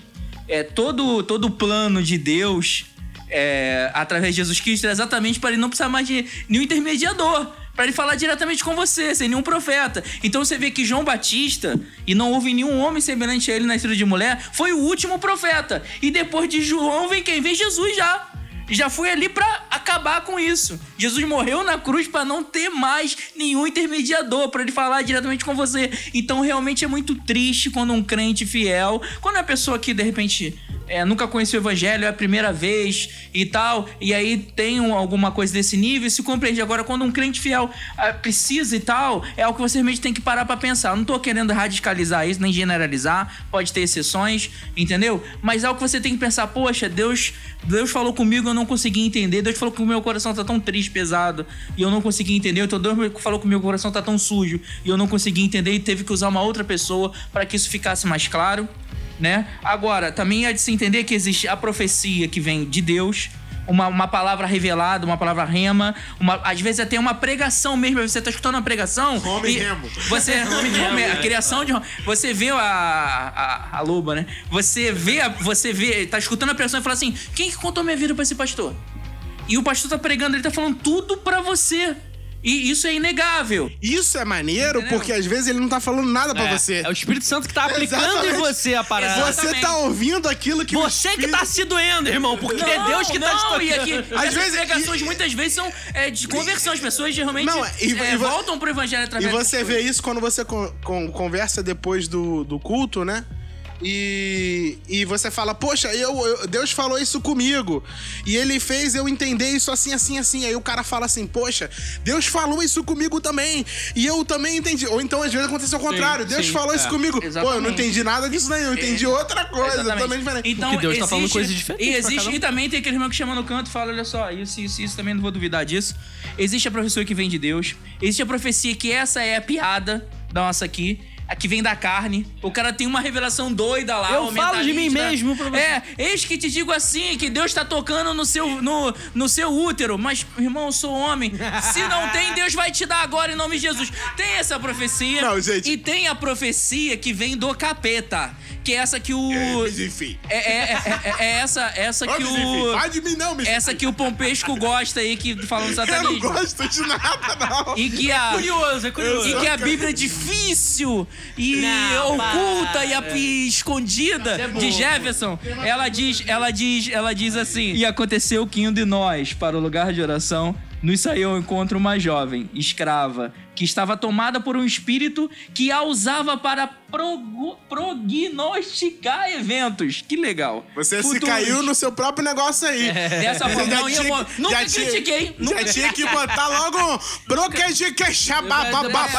é, todo, todo o plano de Deus é, através de Jesus Cristo é exatamente para ele não precisar mais de nenhum intermediador. Pra ele falar diretamente com você, sem nenhum profeta. Então você vê que João Batista, e não houve nenhum homem semelhante a ele nascido de mulher, foi o último profeta. E depois de João vem quem? Vem Jesus já já foi ali pra acabar com isso. Jesus morreu na cruz pra não ter mais nenhum intermediador pra ele falar diretamente com você. Então realmente é muito triste quando um crente fiel, quando é uma pessoa que de repente é, nunca conheceu o evangelho, é a primeira vez e tal, e aí tem um- alguma coisa desse nível se compreende. Agora, quando um crente fiel ah, precisa e tal, é algo que você realmente tem que parar pra pensar. Eu não tô querendo radicalizar isso, nem generalizar, pode ter exceções, entendeu? Mas é algo que você tem que pensar, poxa, Deus, Deus falou comigo, eu não consegui entender. Deus falou que o meu coração tá tão triste, pesado, e eu não consegui entender. Então Deus falou que o meu coração tá tão sujo, e eu não consegui entender e teve que usar uma outra pessoa para que isso ficasse mais claro né? Agora, também é de se entender que existe a profecia que vem de Deus, uma, uma palavra revelada, uma palavra rema, uma, às vezes até uma pregação mesmo. Você tá escutando uma pregação. Homem e remo. Você, a criação de. Você vê a, a, a loba, né? Você vê, a- você vê, tá escutando a pregação e fala assim: quem que contou minha vida pra esse pastor? E o pastor tá pregando, ele tá falando tudo pra você. E isso é inegável. Isso é maneiro Entendeu? porque às vezes ele não tá falando nada pra É, você. é o Espírito Santo que tá aplicando em você a parada. Você tá ouvindo aquilo que Você que Espírito- tá se doendo, irmão, porque é Deus que tá te não, tocando. e aqui, Às vezes- pregações e- muitas vezes são é, de conversão. As pessoas geralmente Não, e- é, e vo- voltam pro evangelho E através você dessas vê isso quando você con- con- conversa depois do, do culto, né? E, e você fala, poxa, eu, eu- Deus falou isso comigo. E ele fez eu entender isso assim, assim, assim. Aí o cara fala assim, poxa, Deus falou isso comigo também. E eu também entendi. Ou então, às vezes, acontece ao contrário. Deus sim, falou isso é. comigo. Pô, eu não Exatamente. entendi nada disso daí. Eu entendi outra coisa, Exatamente. diferente. Então, Porque Deus tá existe, falando coisas diferentes E pra existe, cada um. e também tem aquele irmão que chama no canto e fala: olha só, isso, isso, isso também não vou duvidar disso. Existe a profecia que vem de Deus. Existe a profecia que essa é a piada da nossa aqui. A que vem da carne. O cara tem uma revelação doida lá. Eu falo de mim mesmo pra você. É, eis que te digo assim, que Deus tá tocando no seu, no, no seu útero. Mas, irmão, eu sou homem. Se não tem, Deus vai te dar agora em nome de Jesus. Tem essa profecia. Não, gente. E tem a profecia que vem do capeta. Que é essa que o. Mas enfim. É, é, é, é- é essa, essa que o. vai de mim não, me Essa que o Pompesco gosta aí, que falando Eu não satanismo. gosto de nada, não. E que a. Curioso, é curioso. E que a Bíblia é difícil e Não, oculta para. e, a- e escondida é de Jefferson. Ela diz, ela diz, ela diz assim: E aconteceu que indo de nós para o lugar de oração, nos saiu ao encontro uma jovem, escrava, que estava tomada por um espírito que a usava para progo- prognosticar eventos. Que legal. Você se Futuros. caiu no seu próprio negócio aí. Dessa Você forma, já não ia. tinha- mo- Nunca já tinha- critiquei. Já Nunca tinha que botar logo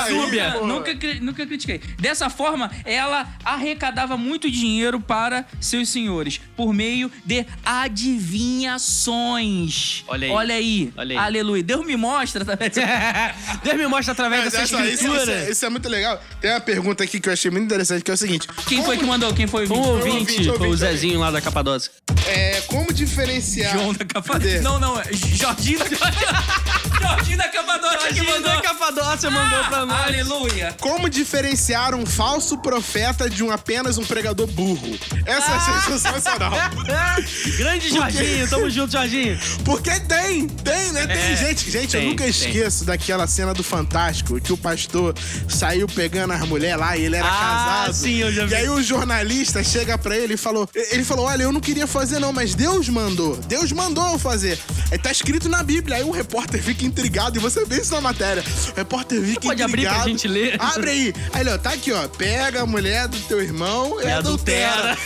um. Súbia. É, nunca, nunca critiquei. Dessa forma, ela arrecadava muito dinheiro para seus senhores por meio de adivinhações. Olha aí. Olha aí. Olha aí. Aleluia. Deus me mostra. tá? Deus me mostra através Mas dessa essa- isso, escritura. isso é, isso é muito legal. Tem uma pergunta aqui que eu achei muito interessante, que é o seguinte. Quem foi que mandou? Quem foi o ouvinte? ouvinte, ouvinte, foi o. Zezinho lá da Capadócia. É, como diferenciar... João da? Capadócia. Não, não. é Jorginho da Capadócia. Jorginho da Capadócia que mandou. da Capadócia mandou pra nós. Aleluia. Como diferenciar um falso profeta de um apenas um pregador burro? Essa Ah! é sensacional. Grande Jorginho, tamo junto, Jorginho. Porque tem, tem, né? Tem É, gente. Gente, eu tem, nunca tem. esqueço daquela cena do Fantástico, que o pastor saiu pegando as mulheres lá e ele era Ah, casado. sim, eu já vi. E aí o jornalista chega pra ele e falou: ele falou: Olha, eu não queria fazer, não, mas Deus mandou. Deus mandou eu fazer. Tá escrito na Bíblia. Aí o repórter fica intrigado, e você vê isso na matéria. Repórter fica pode abrir intrigado. pra gente ler? Abre aí. Aí ele, ó, tá aqui, ó. Pega a mulher do teu irmão e, E adultera. adultera.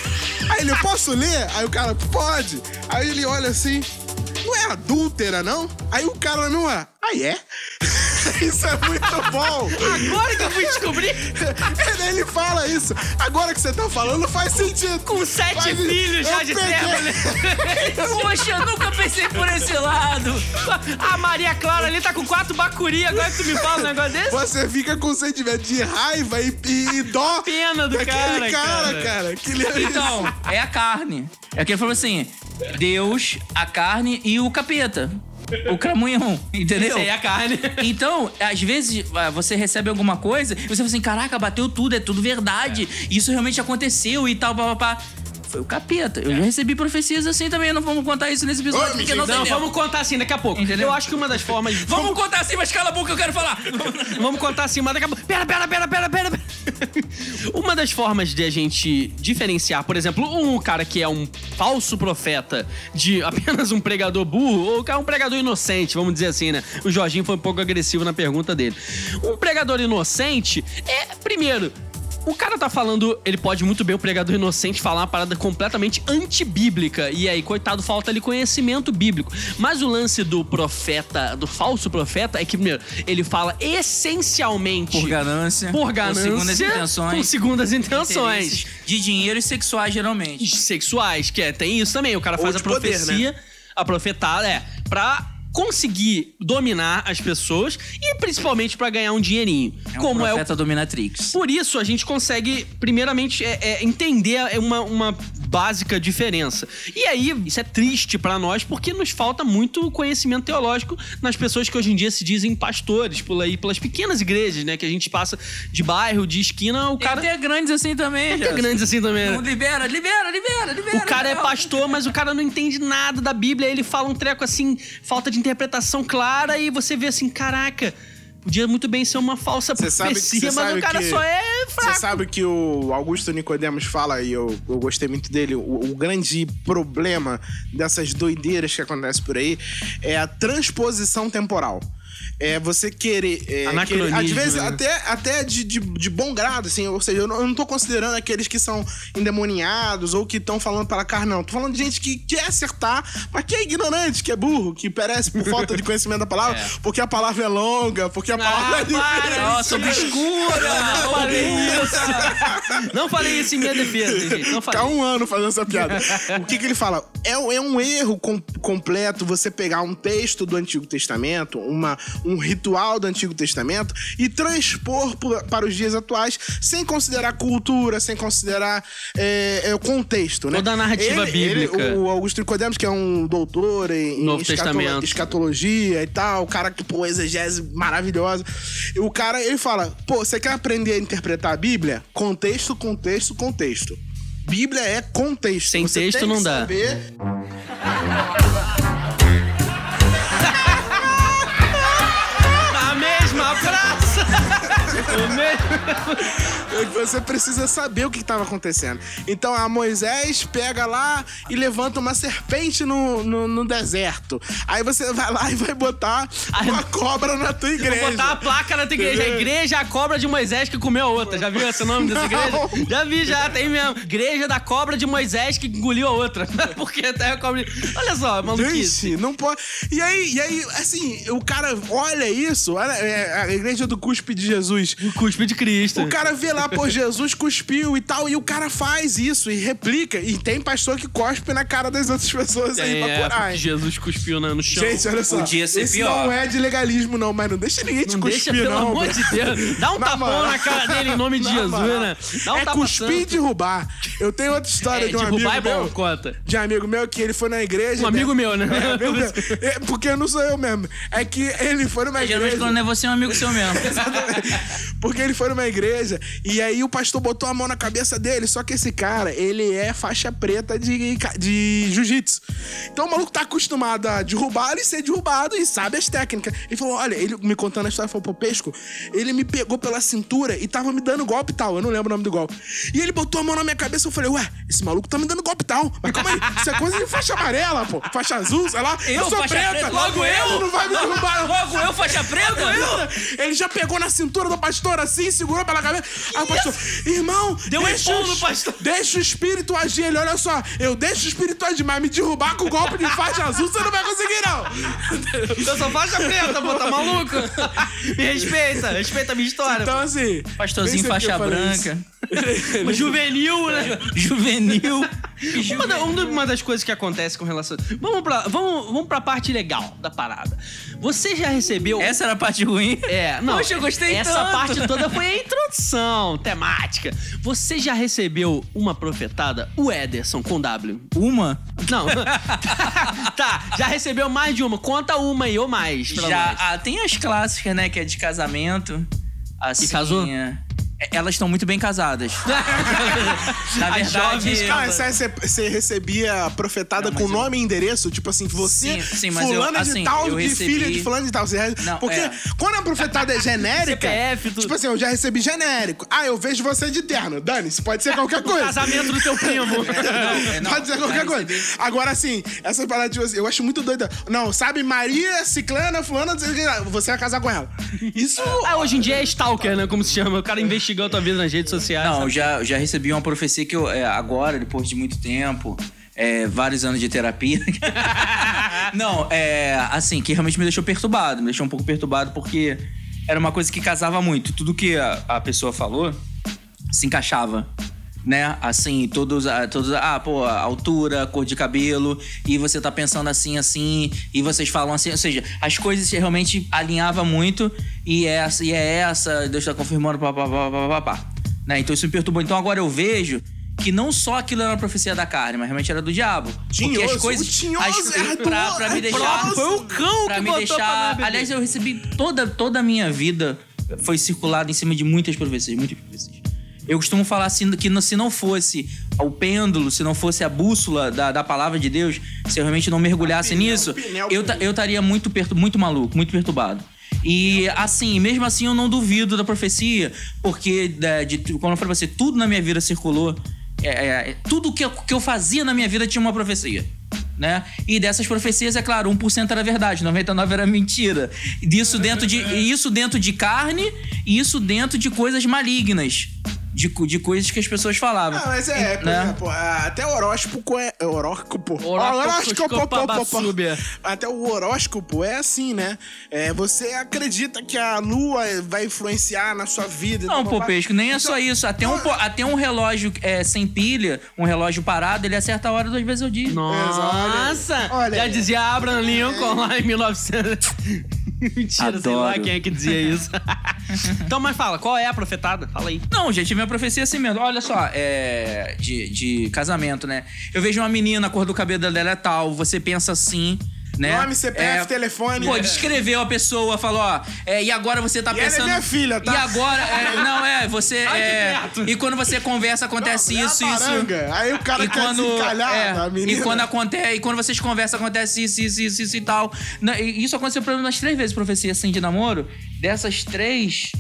Aí ele, eu posso ler? Aí o cara, pode. Aí ele olha assim, não é adúltera, não? Aí o cara, não é? Aí é? Isso é muito bom. Agora que eu fui descobrir, Ele, fala isso. Agora que você tá falando, faz sentido. com sete Mas filhos já eu de né? Poxa, eu nunca pensei por esse lado. A Maria Clara ali tá com quatro bacuri, agora que tu me fala um negócio desse? Você fica com sentimento de raiva e, e dó. Pena do cara, cara, cara. cara. Que Então, é a carne. É que ele falou assim: Deus, a carne e o capeta. O cramunhão, entendeu? Isso aí é a carne. Então, às vezes, ah, você recebe alguma coisa e você fala assim: caraca, bateu tudo, é tudo verdade. Isso realmente aconteceu e tal, papapá. Foi o capeta. Eu já recebi profecias assim também, não vamos contar isso nesse episódio, Ô, porque não, Não, tem tempo. vamos contar assim daqui a pouco. Entendeu? Eu acho que uma das formas. Vamos contar assim, mas cala a boca, eu quero falar. Vamos contar assim, mas daqui a pouco. Pera, pera, pera, pera, pera. pera. Uma das formas de a gente diferenciar, por exemplo, um cara que é um falso profeta de apenas um pregador burro, ou que é um pregador inocente, vamos dizer assim, né? O Jorginho foi um pouco agressivo na pergunta dele. Um pregador inocente é, primeiro, o cara tá falando, ele pode muito bem, o pregador inocente, falar uma parada completamente antibíblica. E aí, coitado, falta ali conhecimento bíblico. Mas o lance do profeta, do falso profeta, é que, primeiro, ele fala essencialmente. Por ganância. Por ganância. Por segundas intenções. Com segundas intenções. De dinheiro e sexuais, geralmente. Sexuais, que é, tem isso também. O cara faz a poder, profecia, a profetada, é, pra conseguir dominar as pessoas e principalmente pra ganhar um dinheirinho. É um como é o profeta dominatrix. Por isso, a gente consegue, primeiramente, é, é, entender uma, uma básica diferença. E aí, isso é triste pra nós, porque nos falta muito conhecimento teológico nas pessoas que hoje em dia se dizem pastores, por aí, pelas pequenas igrejas, né? Que a gente passa de bairro, de esquina, o cara. Tem até grandes assim também, Tem já. grandes assim também, Não, né? libera, libera, libera, libera. O cara é pastor, mas o cara não entende nada da Bíblia. Ele fala um treco assim, falta de interpretação clara, e você vê assim: caraca, podia muito bem ser uma falsa sabe que- profecia, você mas sabe o cara que- só é fraco. Você sabe que o Augusto Nicodemos fala, e eu, eu gostei muito dele, o, o grande problema dessas doideiras que acontecem por aí é a transposição temporal. É você querer. É, Anacronismo, querer- às vezes, né? até, até de, de, de bom grado, assim. Ou seja, eu não, eu não tô considerando aqueles que são endemoniados ou que estão falando pela carne, não. Tô falando de gente que quer acertar, mas que é ignorante, que é burro, que perece por falta de conhecimento da palavra, porque a palavra é longa, porque a palavra é difícil. Nossa, obscura! Não falei isso. Não falei isso em minha defesa, gente. Não falei. Ficar um ano fazendo essa piada. o que, que ele fala? É, um- é um erro com- completo você pegar um texto do Antigo Testamento, uma, um ritual do Antigo Testamento e transpor por- para os dias atuais sem considerar cultura, sem considerar é, é, o contexto, né? Toda a narrativa Ele- bíblica. ele- o Augusto Nicodemos, que é um doutor em, Novo escatolo- Testamento. escatologia e tal, o cara que, pô, exegese maravilhosa. O cara, ele fala, pô, você quer aprender a interpretar a Bíblia? Contexto, contexto, contexto. Bíblia é contexto. Sem Você texto não dá. Saber... Você precisa saber o que estava acontecendo. Então a Moisés pega lá e levanta uma serpente no, no, no deserto. Aí você vai lá e vai botar uma cobra na tua igreja. Botar a placa na tua igreja. A igreja, a cobra de Moisés que comeu a outra. Já viu esse nome dessa igreja? Não. Já vi, já. Tem mesmo. Igreja da cobra de Moisés que engoliu a outra. Porque até a cobra... Olha só, maluquice. Gente, não pode. E aí, e aí, assim, o cara olha isso, olha é, a igreja do cuspe de Jesus. O cuspe de Cristo. O cara vê lá, pô, Jesus cuspiu e tal, e o cara faz isso e replica. E tem pastor que cospe na cara das outras pessoas aí pra É, curar. hein? Jesus cuspiu na- no chão. Gente, olha só. Podia ser esse pior. não é de legalismo, não, mas não deixa ninguém te Não cuspir, deixa, pelo não. amor bro. de Deus. Dá um Na tapão moral. na cara dele em nome de Na Jesus, moral. né? Dá um é cuspir e derrubar. Eu tenho outra história É, de um derrubar amigo é bom, meu. conta. De um amigo meu que ele foi na igreja. Um amigo meu, né? É, amigo meu. É, porque não sou eu mesmo. É que ele foi numa Geralmente igreja. quando não é você, é um amigo seu mesmo. Porque ele foi numa igreja e aí o pastor botou a mão na cabeça dele. Só que esse cara, ele é faixa preta de, de jiu-jitsu. Então o maluco tá acostumado a derrubar e ser derrubado e sabe as técnicas. Ele falou: olha, ele me contando a história, falou: pô, Pesco, ele me pegou pela cintura e tava me dando golpe tal. Eu não lembro o nome do golpe. E ele botou a mão na minha cabeça e eu falei: ué, esse maluco tá me dando golpe tal. Mas calma aí, isso é coisa de faixa amarela, pô. Faixa azul, sei lá. Eu, sou faixa preta. preta, logo eu? Não vai me derrubar. Logo eu, faixa preta? Ele já pegou na cintura do pastor assim, segurou pela cabeça. Aí o pastor, irmão, Deu um deixa, o- no pastor. deixa o espírito agir. Ele, olha só, eu deixo o espírito agir, mas me derrubar com golpe de faixa azul, você não vai conseguir, não. Eu sou faixa preta, pô, tá maluco? Me respeita, respeita a minha história. Então, assim. Pastorzinho faixa branca. pô. Juvenil, né? Juvenil. Uma, da- uma- uma das coisas que acontece com relação. Vamos pra, vamos, vamos pra parte legal da parada. Você já recebeu. Essa era a parte ruim? É, não. Poxa, eu gostei Essa tanto. parte toda foi a introdução temática. Você já recebeu uma profetada? O Ederson com W. Uma? Não. tá, já recebeu mais de uma. Conta uma aí ou mais. pra Já. nós. Ah, tem as clássicas, né? Que é de casamento. Assim, E casou? é- Elas estão muito bem casadas. Na verdade. jovens Ah, você, você- recebia profetada Não, com eu- nome e endereço? Tipo assim, você, Sim, sim, mas eu- fulana assim, de tal, eu de recebi- filha de fulano de tal. Você Não, Porque é. quando a profetada é genérica... CPF, tudo. Tipo assim, eu já recebi genérico. Ah, eu vejo você de terno. Dane-se, pode ser qualquer coisa. Casamento do teu primo. é, não, Pode ser qualquer coisa. recebi. Agora, assim, essa parada de você, eu acho muito doida. Não, sabe, Maria, Ciclana, Fulana, não sei o que, você vai casar com ela. Isso. Ah, hoje em dia é stalker, né? Como se chama? O cara investigando a tua vida nas redes sociais. Não, eu sabe? já, já recebi uma profecia que eu, é, agora, depois de muito tempo, é, vários anos de terapia. Não, é assim, que realmente me deixou perturbado. Me deixou um pouco perturbado porque era uma coisa que casava muito. Tudo que a, a pessoa falou se encaixava. Né? Assim, todos, ah, todos. Ah, pô, altura, cor de cabelo, e você tá pensando assim, assim, e vocês falam assim. Ou seja, as coisas realmente alinhavam muito, e, essa, e é essa, Deus tá confirmando, pá, pá, pá, pá, pá, pá. Né? Então isso me perturbou. Então agora eu vejo que não só aquilo era uma profecia da carne, mas realmente era do diabo. Porque Tinhoso, as coisas. tinhoso as, é pra, pra me é deixar. foi o cão pra que me pra deixar. beber. Aliás, eu recebi toda, toda a minha vida foi circulada em cima de muitas profecias, muitas profecias. Eu costumo falar assim que se não fosse o pêndulo, se não fosse a bússola da, da palavra de Deus, se eu realmente não mergulhasse Pinel, nisso, pinel, eu eu estaria muito, muito maluco, muito perturbado. E assim, mesmo assim eu não duvido da profecia, porque é, de, como eu falei pra você, tudo na minha vida circulou. É, é, tudo que eu, que eu fazia na minha vida tinha uma profecia. Né? E dessas profecias, é claro, 1% era verdade, 99% era mentira. Disso dentro de, isso dentro de carne e isso dentro de coisas malignas. De, co- de coisas que as pessoas falavam. Ah, mas é, por Né? exemplo, até o horóscopo é. é Horóscopo. Horóscopo, pô, pô, pô. Súbia. Até o horóscopo é assim, né? É, você acredita que a lua vai influenciar na sua vida. Não, pô, Pesco, nem é Então, só isso. Até um, até um relógio é, sem pilha, um relógio parado, ele acerta a hora duas vezes ao dia. Nossa! Olha Já dizia Abraham Lincoln lá em 1900. Mentira, sei lá Adoro. quem é que dizia isso. então, mas fala, qual é a profetada? Fala aí. Não, gente, minha profecia é assim mesmo. Olha só, é. De, de casamento, né? Eu vejo uma menina, a cor do cabelo dela é tal, você pensa assim. Né? Nome, CPF, telefone. Pô, descreveu a pessoa, falou, ó, é, e agora você tá E ela é pensando. minha filha, tá? E agora, é, não, é, você. Ai, é, e quando você conversa, acontece É a isso, isso. paranga. Aí o cara E quer quando, é, a menina. e quando acontece, e quando vocês conversam, acontece isso, isso, isso, isso e tal. Isso aconteceu pra mim umas três vezes, profecia assim de namoro. Dessas três.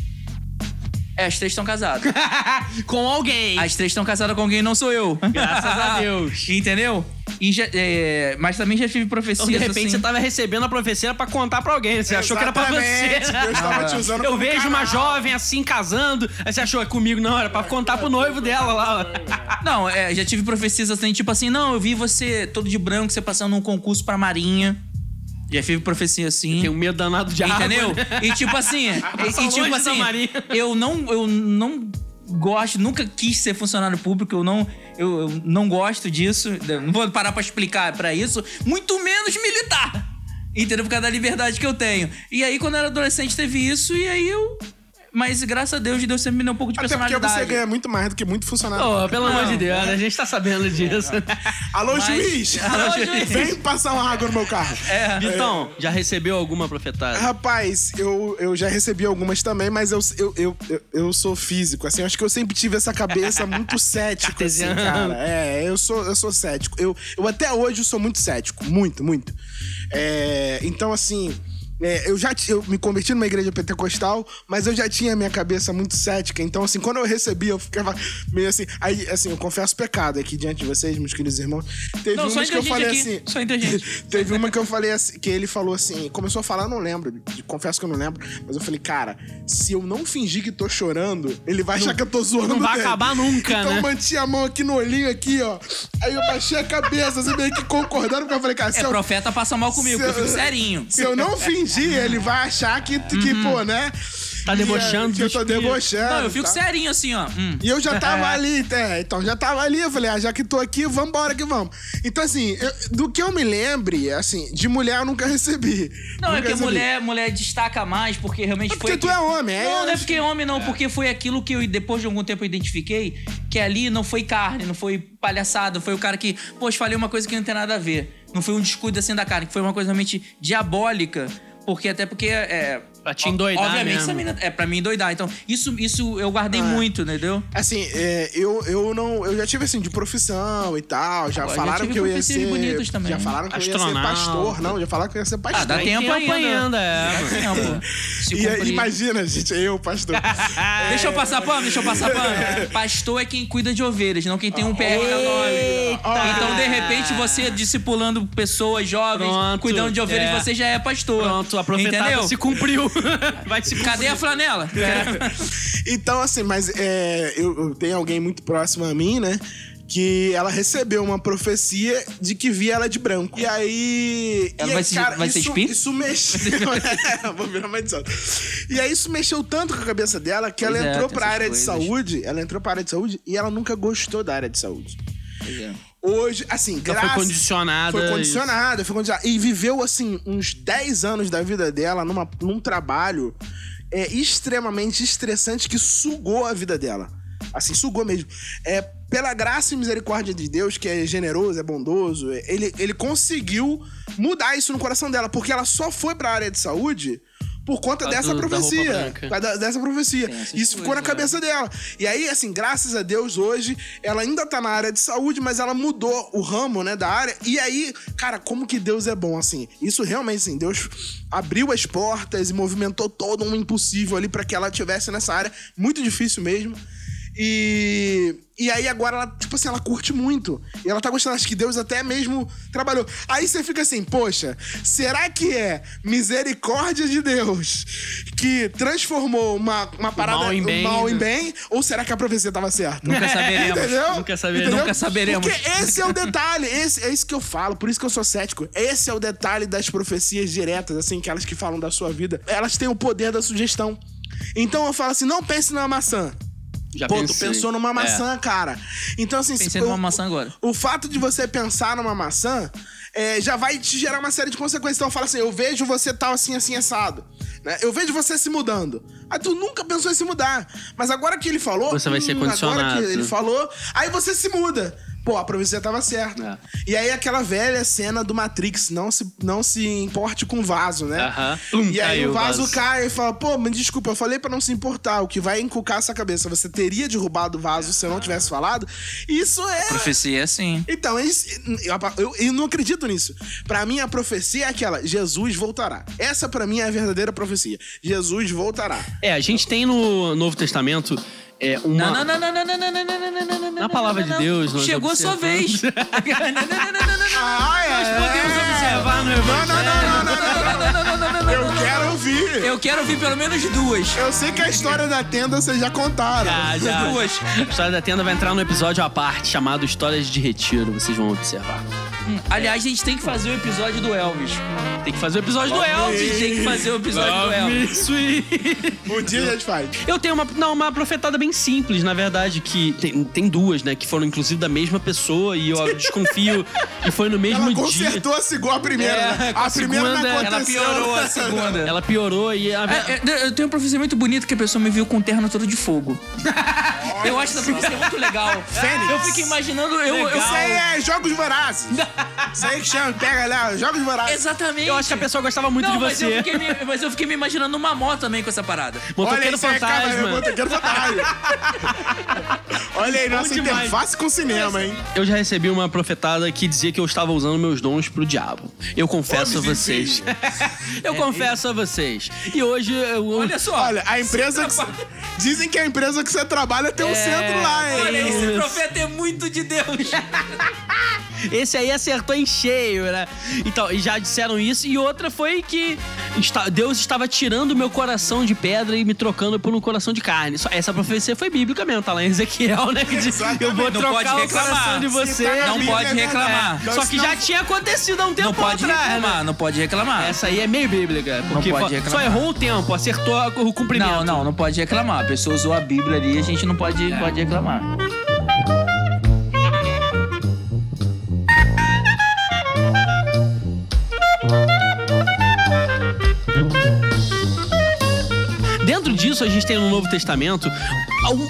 É, as três estão casadas. Com alguém. As três estão casadas com alguém, não sou eu. Graças a Deus. Entendeu? E já, é, mas também já tive profecias Então, de repente, assim. você tava recebendo a profecia pra contar pra alguém. Você achou que era pra você. Exatamente. Deus tava te usando Eu vejo uma canal. jovem assim, casando. Aí você achou, é comigo. Não, era pra contar pro noivo dela lá. Não, é, já tive profecias assim, tipo assim, não, eu vi você todo de branco, você passando num concurso pra marinha. Já tive profecia assim. Tem um medo danado de. Entendeu? né? E tipo assim, e, e tipo assim, eu não, eu não gosto, nunca quis ser funcionário público, eu não, eu, eu não gosto disso, não vou parar pra explicar pra isso, muito menos militar. Entendeu? Por causa da liberdade que eu tenho. E aí, quando eu era adolescente, teve isso, e aí eu. Mas graças a Deus, Deus sempre me deu um pouco de Até porque personalidade. você ganha muito mais do que muito funcionário. Ô, pelo amor de Deus, né? a gente tá sabendo disso. Alô, Mas- juiz! Alô, juiz. Vem passar uma água no meu carro. É. Vitão, já recebeu alguma profetada? Rapaz, eu, eu já recebi algumas também, mas eu, eu, eu, eu, eu sou físico, assim. Acho que eu sempre tive essa cabeça muito cética, assim, cara. É, eu sou, eu sou cético. Eu, eu até hoje sou muito cético. Muito, muito. É, então, assim, é, eu já eu me converti numa igreja pentecostal, mas eu já tinha minha cabeça muito cética. Então, assim, quando eu recebi, eu ficava meio assim. Aí, assim, eu confesso pecado aqui diante de vocês, meus queridos irmãos. Teve Não, só umas que eu falei aqui, assim. só entre gente. Teve uma que eu falei assim, que ele falou assim, começou a falar, eu não lembro, confesso que eu não lembro, mas eu falei, cara, se eu não fingir que tô chorando, ele vai achar que eu tô zoando não vai dele. acabar nunca, então né? eu mantinha a mão aqui no olhinho, aqui, ó. Aí eu baixei a cabeça, assim, meio que concordando, porque eu falei, cara, se É, eu, profeta passa mal comigo, eu eu- fico serinho. se eu não fingir, ele vai achar que, que pô, né? Tá E, é, debochando Que eu tô espírito. debochando. Não, eu fico tá? serinho assim, ó. Hum. E eu já tava ali, é, então já tava ali, eu falei, ah, já que tô aqui, vambora que vamos. Então, assim, eu- do que eu me lembre, assim, de mulher eu nunca recebi. Não, é Nunca porque recebi. mulher, mulher destaca mais, porque realmente É porque foi. tu é homem, é- Não, não é porque é homem, não, porque foi aquilo que eu, depois de algum tempo, eu identifiquei, que ali não foi carne, não foi palhaçada, foi o cara que, poxa, falei uma coisa que não tem nada a ver. Não foi um descuido assim da carne, que foi uma coisa realmente diabólica. Porque até porque é. Pra te endoidar Obviamente, mesmo. essa menina é pra mim endoidar. Então, isso, isso eu guardei Ah, é. muito, entendeu? Assim, é, eu, eu não. Eu já tive assim, de profissão e tal. Já Agora, já falaram tive que eu ia ser. bonitas também. Já falaram que eu ia ser Astronauta. pastor. Não, já falaram que eu ia ser pastor. Ah, dá Tem tempo ainda. ainda, é. Dá tempo. Se E, imagina, gente, eu, pastor. Deixa eu passar pano, deixa eu passar pano. Pastor é quem cuida de ovelhas, não quem tem um PR no nome. Então, de repente, você discipulando pessoas jovens, Pronto, cuidando de ovelhas, é. você já é pastor. Pronto, a profetada Entendeu? se cumpriu. Vai se Cadê a flanela? Então, assim, mas é, eu, eu tenho alguém muito próximo a mim, né? Que ela recebeu uma profecia de que via ela de branco. E aí. Ela e vai aí, se- cara, vai ser isso, espírito? Isso mexeu. é, vou virar maldição. E aí isso mexeu tanto com a cabeça dela que Pois ela é, entrou pra área coisas. de saúde. Ela entrou pra área de saúde e ela nunca gostou da área de saúde. Hoje, assim, Ela foi graças... condicionada. Foi condicionada, foi condicionada. E viveu, assim, uns 10 anos da vida dela numa, num trabalho é, extremamente estressante que sugou a vida dela. Assim, sugou mesmo. É, pela graça e misericórdia de Deus, que é generoso, é bondoso, é, ele, ele conseguiu mudar isso no coração dela, porque ela só foi pra área de saúde por conta dessa do- profecia. dessa profecia. Tem essas Isso ficou na coisas, cabeça dela. E aí, assim, graças a Deus, hoje, ela ainda tá na área de saúde, mas ela mudou o ramo, né, da área. E aí, cara, como que Deus é bom, assim. Isso realmente, assim, Deus abriu as portas e movimentou todo um impossível ali pra que ela tivesse nessa área. Muito difícil mesmo. E, e aí agora ela, tipo assim, ela curte muito. E ela tá gostando, acho que Deus até mesmo trabalhou. Aí você fica assim, poxa, será que é misericórdia de Deus que transformou uma, uma parada mal em bem, mal em né? bem? Ou será que a profecia tava certa? Nunca saberemos. Entendeu? Nunca saberemos. Entendeu? Nunca saberemos. Porque esse é o detalhe, esse, é isso que eu falo, por isso que eu sou cético. Esse é o detalhe das profecias diretas, assim, aquelas que falam da sua vida. Elas têm o poder da sugestão. Então eu falo assim, não pense na maçã. Já Pô, tu pensei. pensou numa maçã, cara. Então, assim... Pensei se- numa o- maçã agora. O fato de você pensar numa maçã é, já vai te gerar uma série de consequências. Então, fala assim, eu vejo você tal assim, assim, assado. Né? Eu vejo você se mudando. Aí tu nunca pensou em se mudar. Mas agora que ele falou... Você vai ser Agora condicionado. que ele falou... Aí você se muda. Pô, a profecia tava certa. E aí aquela velha cena do Matrix, não se, não se importe com vaso, né? Aham. Plum, e aí caiu o o vaso, vaso. cai e fala, pô, mas desculpa, eu falei pra não se importar. O que vai encucar essa cabeça? Você teria derrubado o vaso se eu não tivesse falado? Isso é... Profecia é assim. Então, eu, eu- eu não acredito nisso. Pra mim, a profecia é aquela: Jesus voltará. Essa, pra mim, é a verdadeira profecia. Jesus voltará. É, a gente tem no Novo Testamento é, uma. Não, não, não, não, não, não, não, não, não, não, não, não, Na palavra não, de não. Deus, nós Chegou a sua vez. Não, não, não, não, não, não, não. Ah, é? Nós podemos observar no Não, não, não, não, não, não, não. Não, não, não, não, não, não, Eu não. quero ouvir. Eu quero ouvir pelo menos duas. Eu sei que a história da tenda vocês já contaram. Já, já. Duas. A história da tenda vai entrar no episódio à parte chamado Histórias de Retiro. Vocês vão observar. Aliás, a gente tem que fazer o episódio do Elvis. Tem que fazer o episódio do Elvis. Tem que fazer o episódio do Elvis. Um dia a gente faz. Eu tenho uma, não, uma profetada bem simples, na verdade, que tem, tem duas, né? Que foram inclusive da mesma pessoa e eu desconfio que foi no mesmo Ela dia. consertou a segunda, a primeira. É, né? a a primeira segunda, não ela. Ela piorou a segunda. Ela piorou e a, É, é, eu tenho uma profecia muito bonita que a pessoa me viu com um terno todo de fogo. Eu acho essa profecia muito legal. Fênix. Eu fico imaginando. Eu, eu, Isso aí é Jogos Vorazes. Isso aí que chama, pega lá, Jogos Vorazes. Exatamente. Eu acho que a pessoa gostava muito Não, de mas você. eu, fiquei me, mas eu fiquei me imaginando numa moto também com essa parada. Motoqueiro aí, cara, é fantasma. Motoqueiro fantasma. Olha aí, nossa demais. interface com cinema, hein? Eu já recebi uma profetada que dizia que eu estava usando meus dons pro diabo. Eu confesso a Homens vocês. eu confesso a vocês. E hoje eu. Olha só. Olha, a empresa que cê- Dizem que a empresa que você trabalha tem um centro lá, hein? Olha, esse Isso. profeta é muito de Deus. Esse aí acertou em cheio, né? Então, e já disseram isso. E outra foi que Deus estava tirando meu coração de pedra e me trocando por um coração de carne. Essa profecia foi bíblica mesmo, tá lá em Ezequiel, né? Que diz, Exatamente. eu vou Não trocar pode o reclamar. de você. tá Não pode é verdade. reclamar. Então, Só que já tinha acontecido há um tempo Não pode atrás, né? reclamar, não pode reclamar. Essa aí é meio bíblica. Porque pode fa- só reclamar. errou o tempo, acertou o cumprimento. Não, não, não pode reclamar. A pessoa usou a Bíblia ali, a gente não pode, É. pode reclamar. Disso, a gente tem no Novo Testamento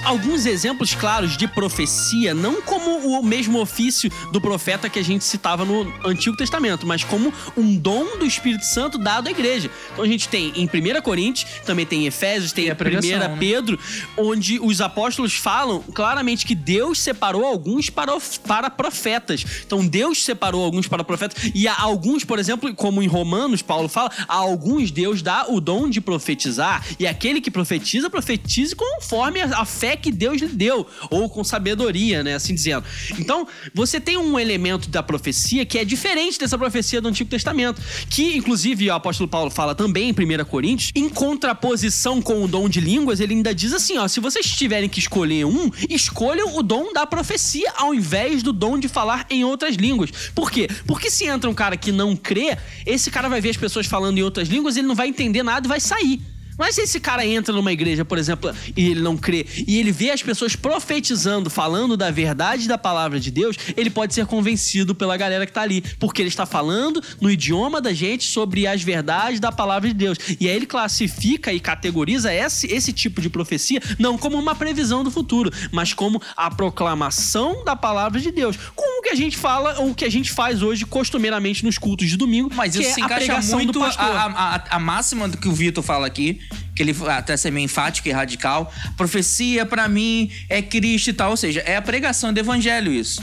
alguns exemplos claros de profecia, não como o mesmo ofício do profeta que a gente citava no Antigo Testamento, mas como um dom do Espírito Santo dado à igreja. Então a gente tem em 1 Coríntios, também tem em Efésios, tem E a em 1 pregação, né? Pedro, onde os apóstolos falam claramente que Deus separou alguns para, para profetas. Então Deus separou alguns para profetas e a alguns, por exemplo, como em Romanos, Paulo fala, a alguns Deus dá o dom de profetizar e aquele que profetiza, profetize conforme a, fé que Deus lhe deu ou com sabedoria, né, assim dizendo. Então, você tem um elemento da profecia que é diferente dessa profecia do Antigo Testamento, que inclusive o apóstolo Paulo fala também em 1 Coríntios, em contraposição com o dom de línguas, ele ainda diz assim, ó, se vocês tiverem que escolher um, escolham o dom da profecia ao invés do dom de falar em outras línguas. Por quê? Porque se entra um cara que não crê, esse cara vai ver as pessoas falando em outras línguas, ele não vai entender nada e vai sair. Mas se esse cara entra numa igreja, por exemplo, e ele não crê, e ele vê as pessoas profetizando, falando da verdade da palavra de Deus, ele pode ser convencido pela galera que tá ali. Porque ele está falando no idioma da gente sobre as verdades da palavra de Deus. E aí ele classifica e categoriza esse, esse tipo de profecia não como uma previsão do futuro, mas como a proclamação da palavra de Deus. Como que a gente fala, ou o que a gente faz hoje costumeiramente nos cultos de domingo, Mas isso é se encaixa muito a, a, a, a máxima do que o Vitor fala aqui, que ele até ser meio enfático e radical. Profecia, pra mim, é Cristo e tal. Ou seja, é a pregação do evangelho isso.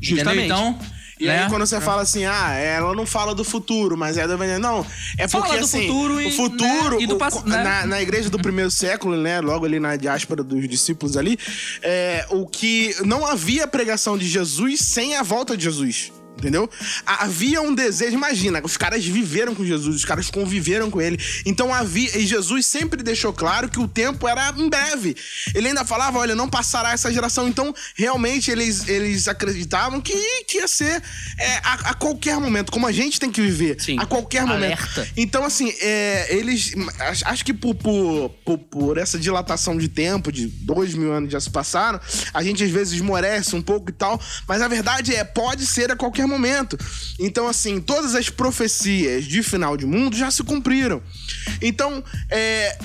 Justamente. Entendeu? Então, E né? aí, quando você fala assim, ah, ela não fala do futuro, mas é do evangelho. Não, é Fala porque assim. futuro e, o futuro. né, e do pass- né? na, na igreja do primeiro século, né? Logo ali na diáspora dos discípulos ali, é, o que não havia pregação de Jesus sem a volta de Jesus. Entendeu? Havia um desejo, imagina, os caras viveram com Jesus, os caras conviveram com ele. Então havia, e Jesus sempre deixou claro que o tempo era em breve. Ele ainda falava: olha, não passará essa geração. Então, realmente, eles, eles acreditavam que, que ia ser é, a, a qualquer momento, como a gente tem que viver. Sim. A qualquer momento. Alerta. Então, assim, é, eles. Acho, acho que por, por, por, por essa dilatação de tempo, de dois mil anos já se passaram, a gente às vezes esmorece um pouco e tal, mas a verdade é, pode ser a qualquer momento. Então, assim, todas as profecias de final de mundo já se cumpriram. Então, é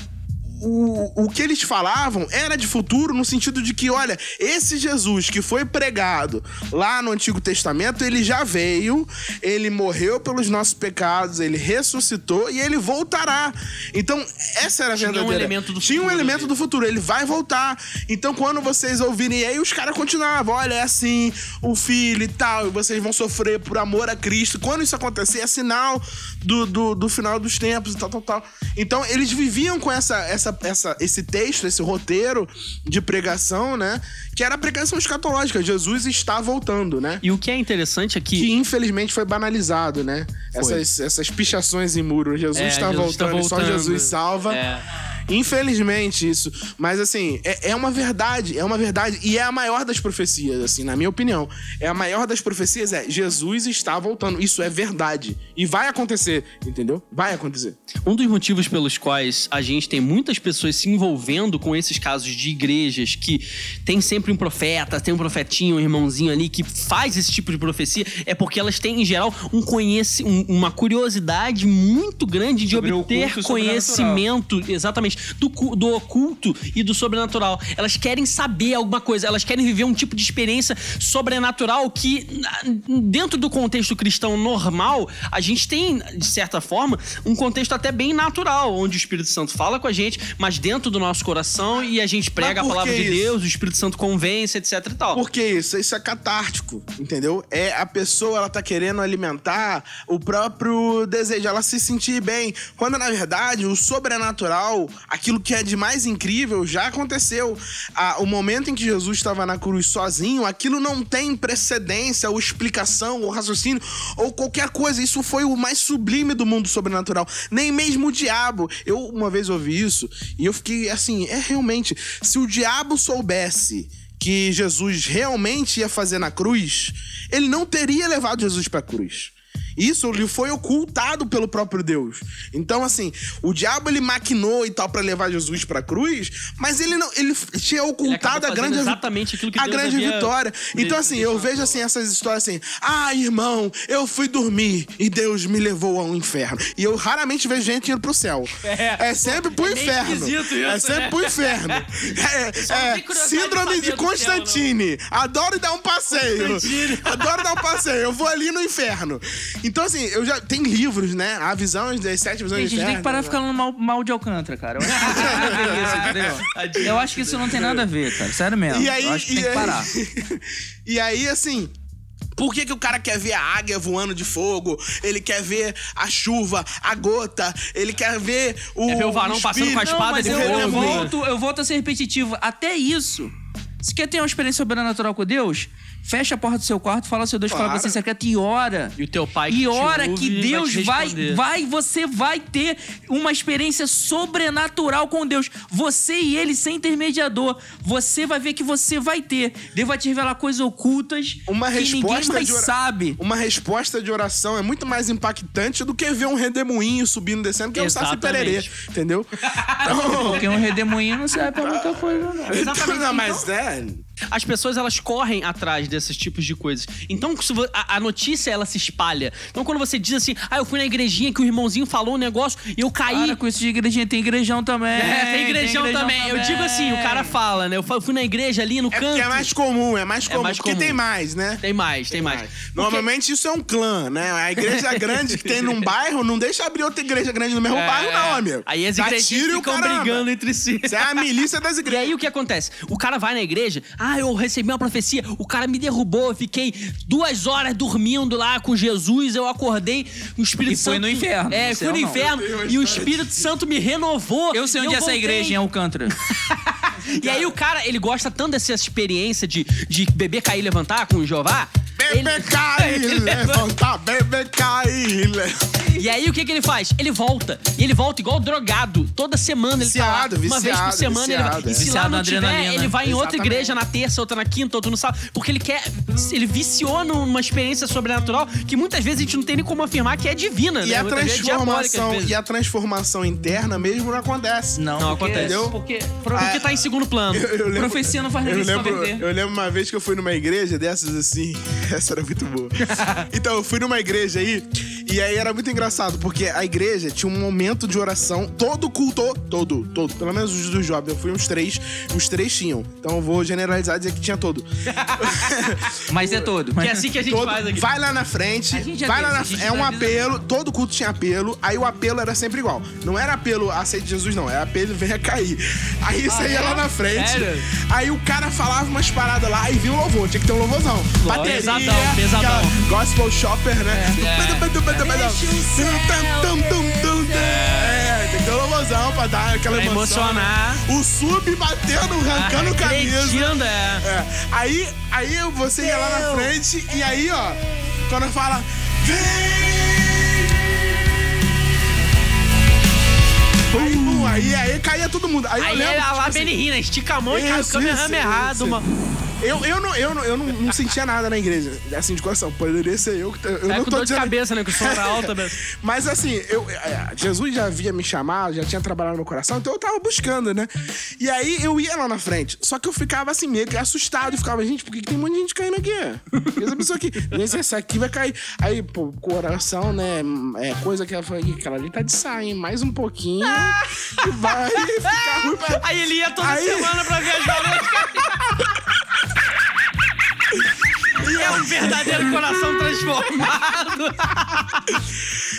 o, o que eles falavam era de futuro no sentido de que, olha, esse Jesus que foi pregado lá no Antigo Testamento, ele já veio, ele morreu pelos nossos pecados, ele ressuscitou e ele voltará. Então, essa era a Tinha um verdadeira. elemento do Tinha um futuro elemento ali. do futuro, ele vai voltar. Então, quando vocês ouvirem, e aí os caras continuavam, olha, é assim, o filho e tal, e vocês vão sofrer por amor a Cristo. Quando isso acontecer, é sinal do, do, do final dos tempos e tal, tal, tal. Então, eles viviam com essa, essa, essa, esse texto, esse roteiro de pregação, né? Que era a pregação escatológica. Jesus está voltando, né? E o que é interessante é que Que infelizmente foi banalizado, né? Essas, essas pichações em muro. Jesus É, está Jesus está voltando, só voltando. Jesus salva. É. Infelizmente, isso. Mas, assim, é, é uma verdade, é uma verdade. E é a maior das profecias, assim, na minha opinião. É a maior das profecias, é Jesus está voltando. Isso é verdade. E vai acontecer, entendeu? Vai acontecer. Um dos motivos pelos quais a gente tem muitas pessoas se envolvendo com esses casos de igrejas que tem sempre um profeta, tem um profetinho, um irmãozinho ali que faz esse tipo de profecia, é porque elas têm, em geral, um conheci um- uma curiosidade muito grande de Sobre obter conhecimento, exatamente, do, do oculto e do sobrenatural. Elas querem saber alguma coisa, elas querem viver um tipo de experiência sobrenatural que, dentro do contexto cristão normal, a gente tem, de certa forma, um contexto até bem natural, onde o Espírito Santo fala com a gente, mas dentro do nosso coração e a gente prega a palavra de isso? Deus, o Espírito Santo convence, etc e tal. Por que isso? Isso é catártico, entendeu? É a pessoa, ela tá querendo alimentar o próprio desejo, ela se sentir bem. Quando, na verdade, o sobrenatural, aquilo que é de mais incrível, já aconteceu. Ah, o momento em que Jesus estava na cruz sozinho, aquilo não tem precedência, ou explicação, ou raciocínio, ou qualquer coisa. Isso foi o mais sublime do mundo sobrenatural. Nem mesmo o diabo. Eu, uma vez ouvi isso, e eu fiquei assim, é realmente, se o diabo soubesse que Jesus realmente ia fazer na cruz, ele não teria levado Jesus pra cruz. Isso lhe foi ocultado pelo próprio Deus. Então, assim, o diabo ele maquinou e tal pra levar Jesus pra cruz, mas ele não, ele tinha ocultado a fazendo grande exatamente aquilo que a Deus grande vitória. Então, assim, eu vejo assim essas histórias assim: "Ah, irmão, eu fui dormir e Deus me levou ao inferno". E eu raramente vejo gente indo pro céu. É, sempre pro é inferno. isso, é sempre né? pro inferno. É, é, síndrome de do céu. Constantine. Adoro dar um passeio. Constantine. Adoro dar um passeio. Eu vou ali no inferno. Então, assim, eu já. Tem livros, né? A visão das sete visões Gente, a gente tem que parar de ficar falando mal, mal de Alcântara, cara. Eu acho que não tem nada a ver isso, entendeu? Eu acho que isso não tem nada a ver, cara. Sério mesmo. E aí, eu acho que e tem que aí- parar. e aí, assim. Por que, que o cara quer ver a águia voando de fogo? Ele quer ver a chuva, a gota, ele quer ver o. Quer ver o varão passando com a espada Não, mas de eu, fogo. eu volto, eu volto a ser repetitivo. Até isso. Se quer ter uma experiência sobrenatural com Deus, fecha a porta do seu quarto, fala ao seu Deus, fala Claro. pra você secreto e ora. E o teu pai que E te ora ouve que vai Deus te vai, responder. vai, você vai ter uma experiência sobrenatural com Deus. Você e ele sem intermediador. Você vai ver que você vai ter. Deus vai te revelar coisas ocultas Uma que ninguém resposta mais de ora- sabe. Uma resposta de oração é muito mais impactante do que ver um redemoinho subindo e descendo, que é o Saci Exatamente. Pererê. Entendeu? Então, Porque um redemoinho não serve pra muita coisa, não. Exatamente. Não, mas é. As pessoas elas correm atrás desses tipos de coisas. Então a, a notícia ela se espalha. Então quando você diz assim, ah, eu fui na igrejinha que o irmãozinho falou um negócio e eu caí. Para com isso de igrejinha, tem igrejão também. É, tem igrejão, também. Eu digo assim, o cara fala, né? Eu fui na igreja ali no É canto. porque é mais comum, é mais comum. mais porque comum. tem mais, né? Tem mais, tem mais. Porque- Normalmente isso é um clã, né? A igreja grande que tem num bairro não deixa abrir outra igreja grande no mesmo É, bairro, não, amigo. Aí as igrejas e ficam caramba. brigando entre si. Isso é a milícia das E igrejas. aí o que acontece? O cara vai na igreja, ah, eu recebi uma profecia, o cara me derrubou, eu fiquei duas horas dormindo lá com Jesus, eu acordei, o Espírito E foi Santo... no inferno, É, fui céu no não. inferno, e o Espírito Santo me renovou. Eu sei onde é essa igreja, em Alcântara. E aí o cara, ele gosta tanto dessa experiência de, de beber, cair e levantar com o Jeová. Bebê ele- cair, ele levanta, bebê cair, levanta. E aí o que que ele faz? Ele volta. E ele volta igual drogado. Toda semana ele Viciado, tá lá. Uma vez por viciado, semana ele vai. viciado, E é. se lá Viciado não tiver, adrenalina. ele vai em outra Exatamente. igreja na terça, outra na quinta, outra no sábado. Porque ele quer. Ele viciou numa experiência sobrenatural que muitas vezes a gente não tem nem como afirmar que é divina, E né? a Muitas é transformação, vezes. e a transformação interna mesmo não acontece. Não, Não porque, acontece. Porque, Porque tá em segundo plano. Eu, eu lembro, Profecia não faz eu ninguém se lembro, eu lembro uma vez que eu fui numa igreja dessas assim. Essa era muito boa. então, eu fui numa igreja aí. E aí era muito engraçado, porque a igreja tinha um momento de oração, todo culto, todo, todo, pelo menos os dos jovens, eu fui uns três, os três tinham. Então eu vou generalizar e dizer que tinha todo. Mas é todo. Que é assim que a gente Todo- faz aqui. vai lá na frente, vai lá na É um apelo, todo culto tinha apelo, aí o apelo era sempre igual. Não era apelo aceite Jesus, não, era apelo venha cair. Aí você ia lá na frente, Ah, Sério? aí o cara falava umas paradas lá e vinha o louvor, tinha que ter um louvorzão. Bateria, pesadão, pesadão. Gospel shopper, né? Tum. É, tem que ter um louvorzão pra dar aquela Pra emoção. emocionar. O sub batendo, arrancando camisa. Acreditando, é. É. Aí, aí você ia lá na frente e aí, ó, quando fala. Vem! Aí, pum, aí, aí caía todo mundo. Aí, eu Aí lembro, é tipo lá assim, Benihina, estica a mão e cai o isso, errado, mano. Eu, eu, não, eu, não, eu não, não sentia nada na igreja, assim, de coração. Poderia ser eu que. Eu É não com tô dor de dizendo. cabeça, né? Com som alta. mas- Mas assim, eu, é, Jesus já havia me chamado, já tinha trabalhado no meu coração, então eu tava buscando, né? E aí eu ia lá na frente. Só que eu ficava assim, meio que assustado. E ficava, gente, por que, que tem um monte de gente caindo aqui? Essa pessoa aqui, essa aqui vai cair. Aí, pô, coração, né? É coisa que ela falou, "Ih, aquela ali tá de hein? Mais um pouquinho. E vai ficar ruim pra. Aí ele ia toda Aí- semana pra. E é um verdadeiro coração transformado.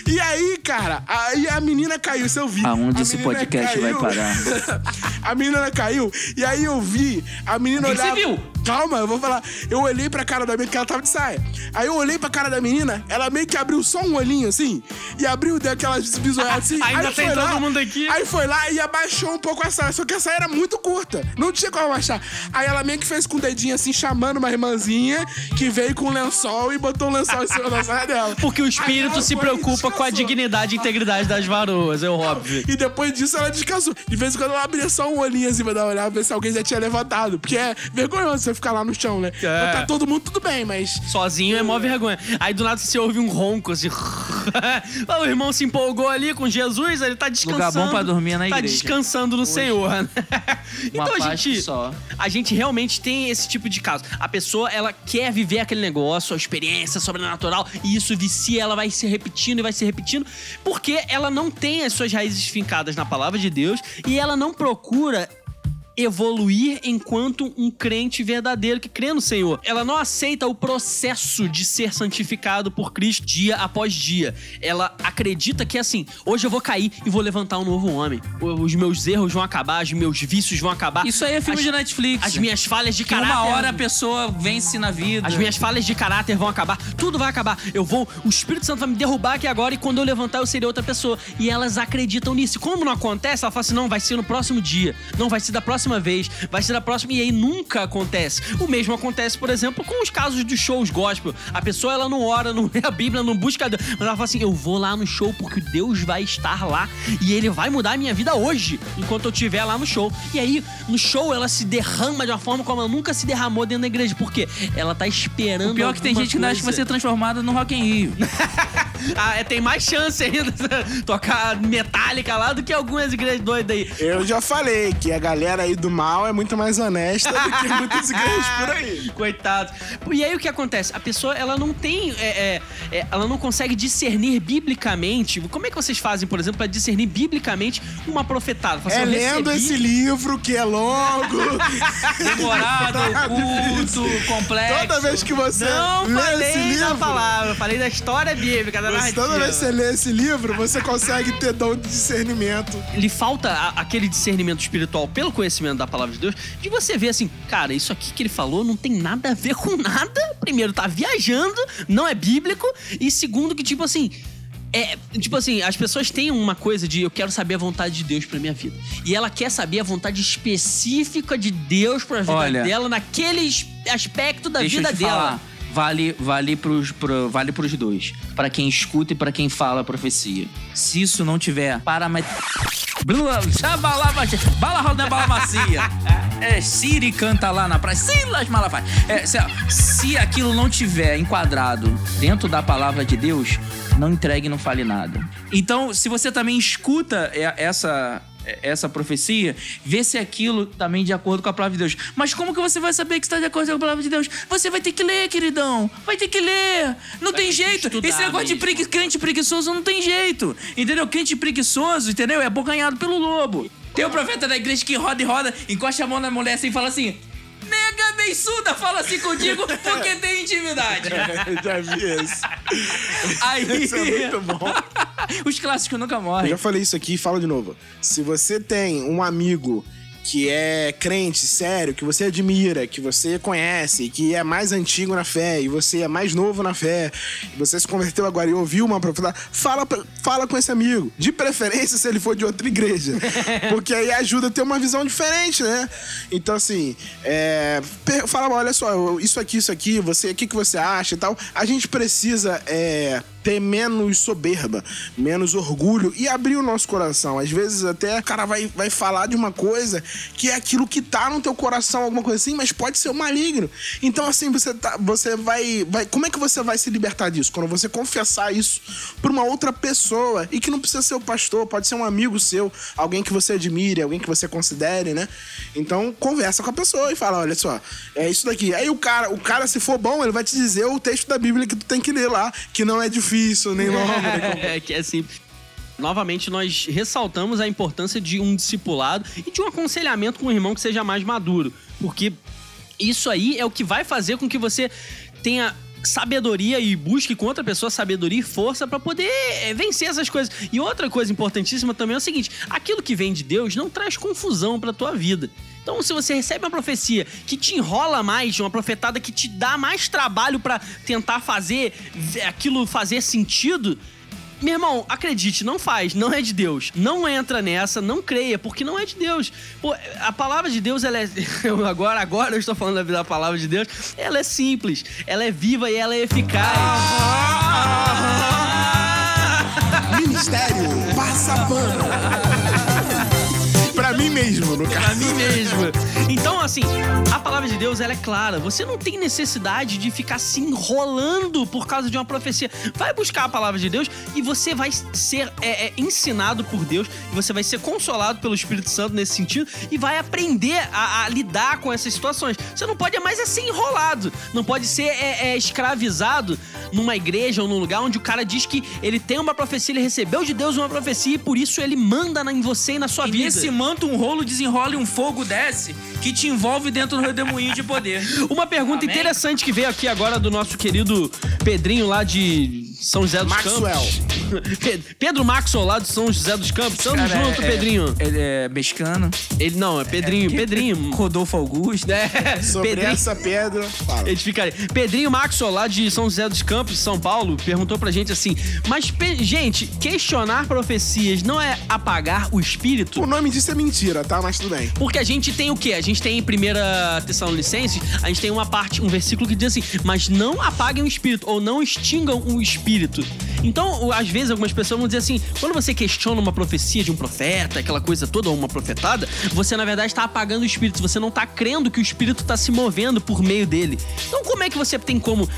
E aí, cara, aí a menina caiu, isso eu vi. Aonde A esse podcast vai parar? a menina caiu, e aí eu vi a menina olhar. você viu? Calma, eu vou falar. Eu olhei pra cara da menina, que ela tava de saia. Aí eu olhei pra cara da menina, ela meio que abriu só um olhinho assim, e abriu, deu aquelas bisoiadas assim. Ainda aí tem foi todo lá, mundo aqui. Aí foi lá e abaixou um pouco a saia, só que a saia era muito curta. Não tinha como abaixar. Aí ela meio que fez com o dedinho assim, chamando uma irmãzinha, que veio com um lençol e botou o lençol em cima da saia dela. Porque o espírito se preocupa com a dignidade e integridade das varoas, é óbvio. E depois disso ela descansou. De vez em quando ela abria só um olhinho assim pra dar uma olhada, ver se alguém já tinha levantado. Porque é vergonhoso você ficar lá no chão, né? É. Então tá todo mundo tudo bem, mas. Sozinho é mó vergonha. Aí do nada você ouve um ronco assim. o irmão se empolgou ali com Jesus, ele tá descansando. Lugar bom pra dormir é na Tá igreja. descansando no Senhor, né? Então a gente. só. A gente realmente tem esse tipo de caso. A pessoa, ela quer viver aquele negócio, a experiência sobrenatural, e isso vicia, ela vai se repetindo e vai se repetindo, porque ela não tem as suas raízes fincadas na palavra de Deus e ela não procura evoluir enquanto um crente verdadeiro que crê no Senhor. Ela não aceita o processo de ser santificado por Cristo dia após dia. Ela acredita que assim, hoje eu vou cair e vou levantar um novo homem. Os meus erros vão acabar, os meus vícios vão acabar. Isso aí é filme As- de Netflix. As minhas falhas de que caráter. uma hora a pessoa vence na vida. As minhas falhas de caráter vão acabar, tudo vai acabar. Eu vou, o Espírito Santo vai me derrubar aqui agora e quando eu levantar eu serei outra pessoa. E elas acreditam nisso. Como não acontece, ela fala assim: não, vai ser no próximo dia. Não, vai ser da próxima vez. Vai ser da próxima. E aí nunca acontece. O mesmo acontece, por exemplo, com os casos dos shows gospel. A pessoa, ela não ora, não lê a Bíblia, não busca Deus. Mas ela fala assim: eu vou lá no show porque Deus vai estar lá e ele vai mudar a minha vida hoje, enquanto eu estiver lá no show. E aí, no show, ela se derrama de uma forma como ela nunca se derramou dentro da igreja. Por quê? Ela tá esperando. O pior é que tem gente que ainda acha que vai coisa. ser transformada no Rock in Rio. Ah, é, tem mais chance ainda de tocar metálica lá do que algumas igrejas doidas aí. Eu já falei que a galera aí do mal é muito mais honesta do que muitas igrejas por aí. Coitado. E aí o que acontece? A pessoa, ela não tem. é, é, é, ela não consegue discernir biblicamente. Como é que vocês fazem, por exemplo, pra discernir biblicamente uma profetada? Fala assim, É lendo recebi- esse livro que é longo. Demorado, Tá oculto, complexo. Toda vez que você Não falei da livro. palavra, falei da história bíblica, da narrativa. Toda vez que você lê esse livro, você consegue ter dom de discernimento. lhe falta a- aquele discernimento espiritual pelo conhecimento da palavra de Deus, de você ver assim, cara, isso aqui que ele falou não tem nada a ver com nada. Primeiro, tá viajando, não é bíblico. E segundo, que tipo assim. É, tipo assim, as pessoas têm uma coisa de eu quero saber a vontade de Deus pra minha vida. E ela quer saber a vontade específica de Deus pra vida Olha, dela naquele aspecto da Deixa vida eu te dela. falar. Vale, vale, pros, pro, vale pros dois. Pra quem escuta e pra quem fala a profecia. Se isso não tiver paramet... Bala bala roda bala macia. É, Siri canta lá na praia. Silas Malafaia. É, se, se aquilo não tiver enquadrado dentro da palavra de Deus, não entregue e não fale nada. Então, se você também escuta é, essa essa profecia, vê se aquilo também de acordo com a palavra de Deus. Mas como que você vai saber que está de acordo com a palavra de Deus? Você vai ter que ler, queridão. Vai ter que ler. Não tem ter que jeito. Esse negócio de mesmo. pregui- crente preguiçoso não tem jeito. Entendeu? Crente preguiçoso, entendeu? É abocanhado pelo lobo. Tem o profeta da igreja que roda e roda, encosta a mão na mulher assim e fala assim: Nega beiçuda, fala assim contigo porque tem intimidade. Eu já vi isso. Aí. Isso é muito bom. Os clássicos nunca Eu morrem. já falei isso aqui e falo de novo. Se você tem um amigo que é crente, sério, que você admira, que você conhece, que é mais antigo na fé e você é mais novo na fé, e você se converteu agora e ouviu uma profetada, fala, fala com esse amigo. De preferência se ele for de outra igreja. Porque aí ajuda a ter uma visão diferente, né? Então, assim, é, fala, olha só, isso aqui, isso aqui, você, o que, que você acha e tal. A gente precisa é, ter menos soberba, menos orgulho e abrir o nosso coração. Às vezes até o cara vai, vai falar de uma coisa que é aquilo que tá no teu coração, alguma coisa assim, mas pode ser o maligno. Então, assim, você, tá, você vai, vai. Como é que você vai se libertar disso? Quando você confessar isso pra uma outra pessoa e que não precisa ser o pastor, pode ser um amigo seu, alguém que você admire, alguém que você considere, né? Então, conversa com a pessoa e fala: olha só, é isso daqui. Aí o cara, o cara, se for bom, ele vai te dizer o texto da Bíblia que tu tem que ler lá, que não é difícil, longo, nem complexo. É, que é simples. Novamente, nós ressaltamos a importância de um discipulado e de um aconselhamento com um irmão que seja mais maduro. Porque isso aí é o que vai fazer com que você tenha sabedoria e busque com outra pessoa sabedoria e força pra poder é, vencer essas coisas. E outra coisa importantíssima também é o seguinte: aquilo que vem de Deus não traz confusão pra tua vida. Então, se você recebe uma profecia que te enrola mais, uma profetada que te dá mais trabalho pra tentar fazer aquilo fazer sentido, meu irmão, acredite, não faz, não é de Deus. Não entra nessa, não creia, porque não é de Deus. Pô, a palavra de Deus, ela é. agora, agora eu estou falando da, palavra de Deus. Ela é simples, ela é viva e ela é eficaz. Ministério Passa Pano. Pra mim mesmo, no Pra caso. mim mesmo. Então, assim, a palavra de Deus ela é clara. Você não tem necessidade de ficar se enrolando por causa de uma profecia. Vai buscar a palavra de Deus e você vai ser é, é, ensinado por Deus. E você vai ser consolado pelo Espírito Santo nesse sentido e vai aprender a, a lidar com essas situações. Você não pode mais é ser enrolado. Não pode ser é, é, escravizado numa igreja ou num lugar onde o cara diz que ele tem uma profecia, ele recebeu de Deus uma profecia e por isso ele manda em você e na sua E vida. nesse manto um rolo desenrola e um fogo desce que te envolve dentro do redemoinho de poder. Uma pergunta Amém? interessante que veio aqui agora do nosso querido Pedrinho lá de São José dos Maxwell. Campos. Pe- Pedro Maxwell lá de São José dos Campos. Tamo Cara, junto, é- Pedrinho. Ele é mexicano. Ele não, é Pedrinho, Pedrinho. Rodolfo Augusto. É, Sobre Pedrinho. essa pedra, fala. Ele fica ali. Pedrinho Maxwell, lá de São José dos Campos, São Paulo, perguntou pra gente assim: Mas, gente, questionar profecias não é apagar o espírito? O nome disso é mentira, tá? Mas tudo bem. Porque a gente tem o quê? A gente tem em primeira Tessalonicenses, a gente tem uma parte, um versículo que diz assim: "Mas não apaguem o espírito ou não extingam o espírito". Então, às vezes algumas pessoas vão dizer assim: quando você questiona uma profecia de um profeta, aquela coisa toda, ou uma profetada, você na verdade está apagando o espírito, você não está crendo que o espírito está se movendo por meio dele. Então, como é que você tem como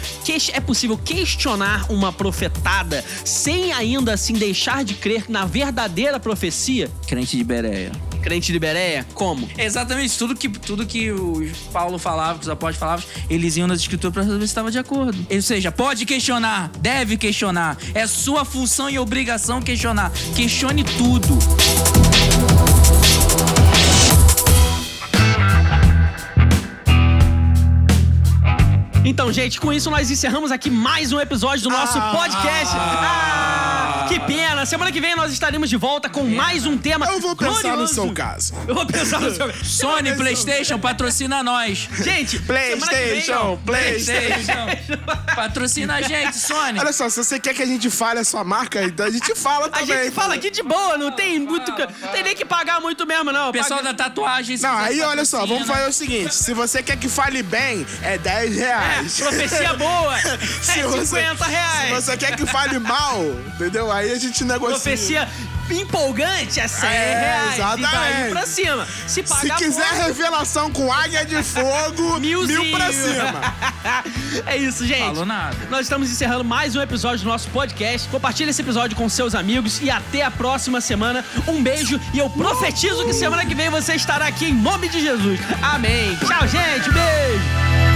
é possível questionar uma profetada sem ainda assim deixar de crer na verdadeira profecia? Crente de Bereia. Crente de Bereia? Como? Exatamente, tudo que, tudo que o Paulo falava, que os apóstolos falavam, eles iam nas escrituras pra saber se estava de acordo. Ou seja, pode questionar, deve questionar. É sua função e obrigação questionar. Questione tudo. Então, gente, com isso nós encerramos aqui mais um episódio do nosso podcast. Ah, que pena! Semana que vem nós estaremos de volta com mais um tema. Eu vou pensar no glorioso. seu caso. Eu vou pensar no seu Sony, Playstation, patrocina nós. Gente, PlayStation, PlayStation. Patrocina a gente, Sony. Olha só, se você quer que a gente fale a sua marca, então a gente fala A também. gente fala aqui de boa, não tem muito. Não tem nem que pagar muito mesmo, não. Pessoal da tatuagem. se Não, quiser aí olha só, patrocina. vamos fazer o seguinte: se você quer que fale bem, é 10 É, reais. profecia boa, é Se 50 você- reais. Se você quer que fale mal, entendeu? Aí a gente negocia. Profecia empolgante é 100 É, reais. exatamente. E vai pra cima. Se Se pagar quiser pouco, revelação com águia de fogo, Milzinho. mil pra cima. é isso, gente. Falou nada. Nós estamos encerrando mais um episódio do nosso podcast. Compartilhe esse episódio com seus amigos e até a próxima semana. Um beijo e eu profetizo que semana que vem você estará aqui em nome de Jesus. Amém. Tchau, gente. Beijo.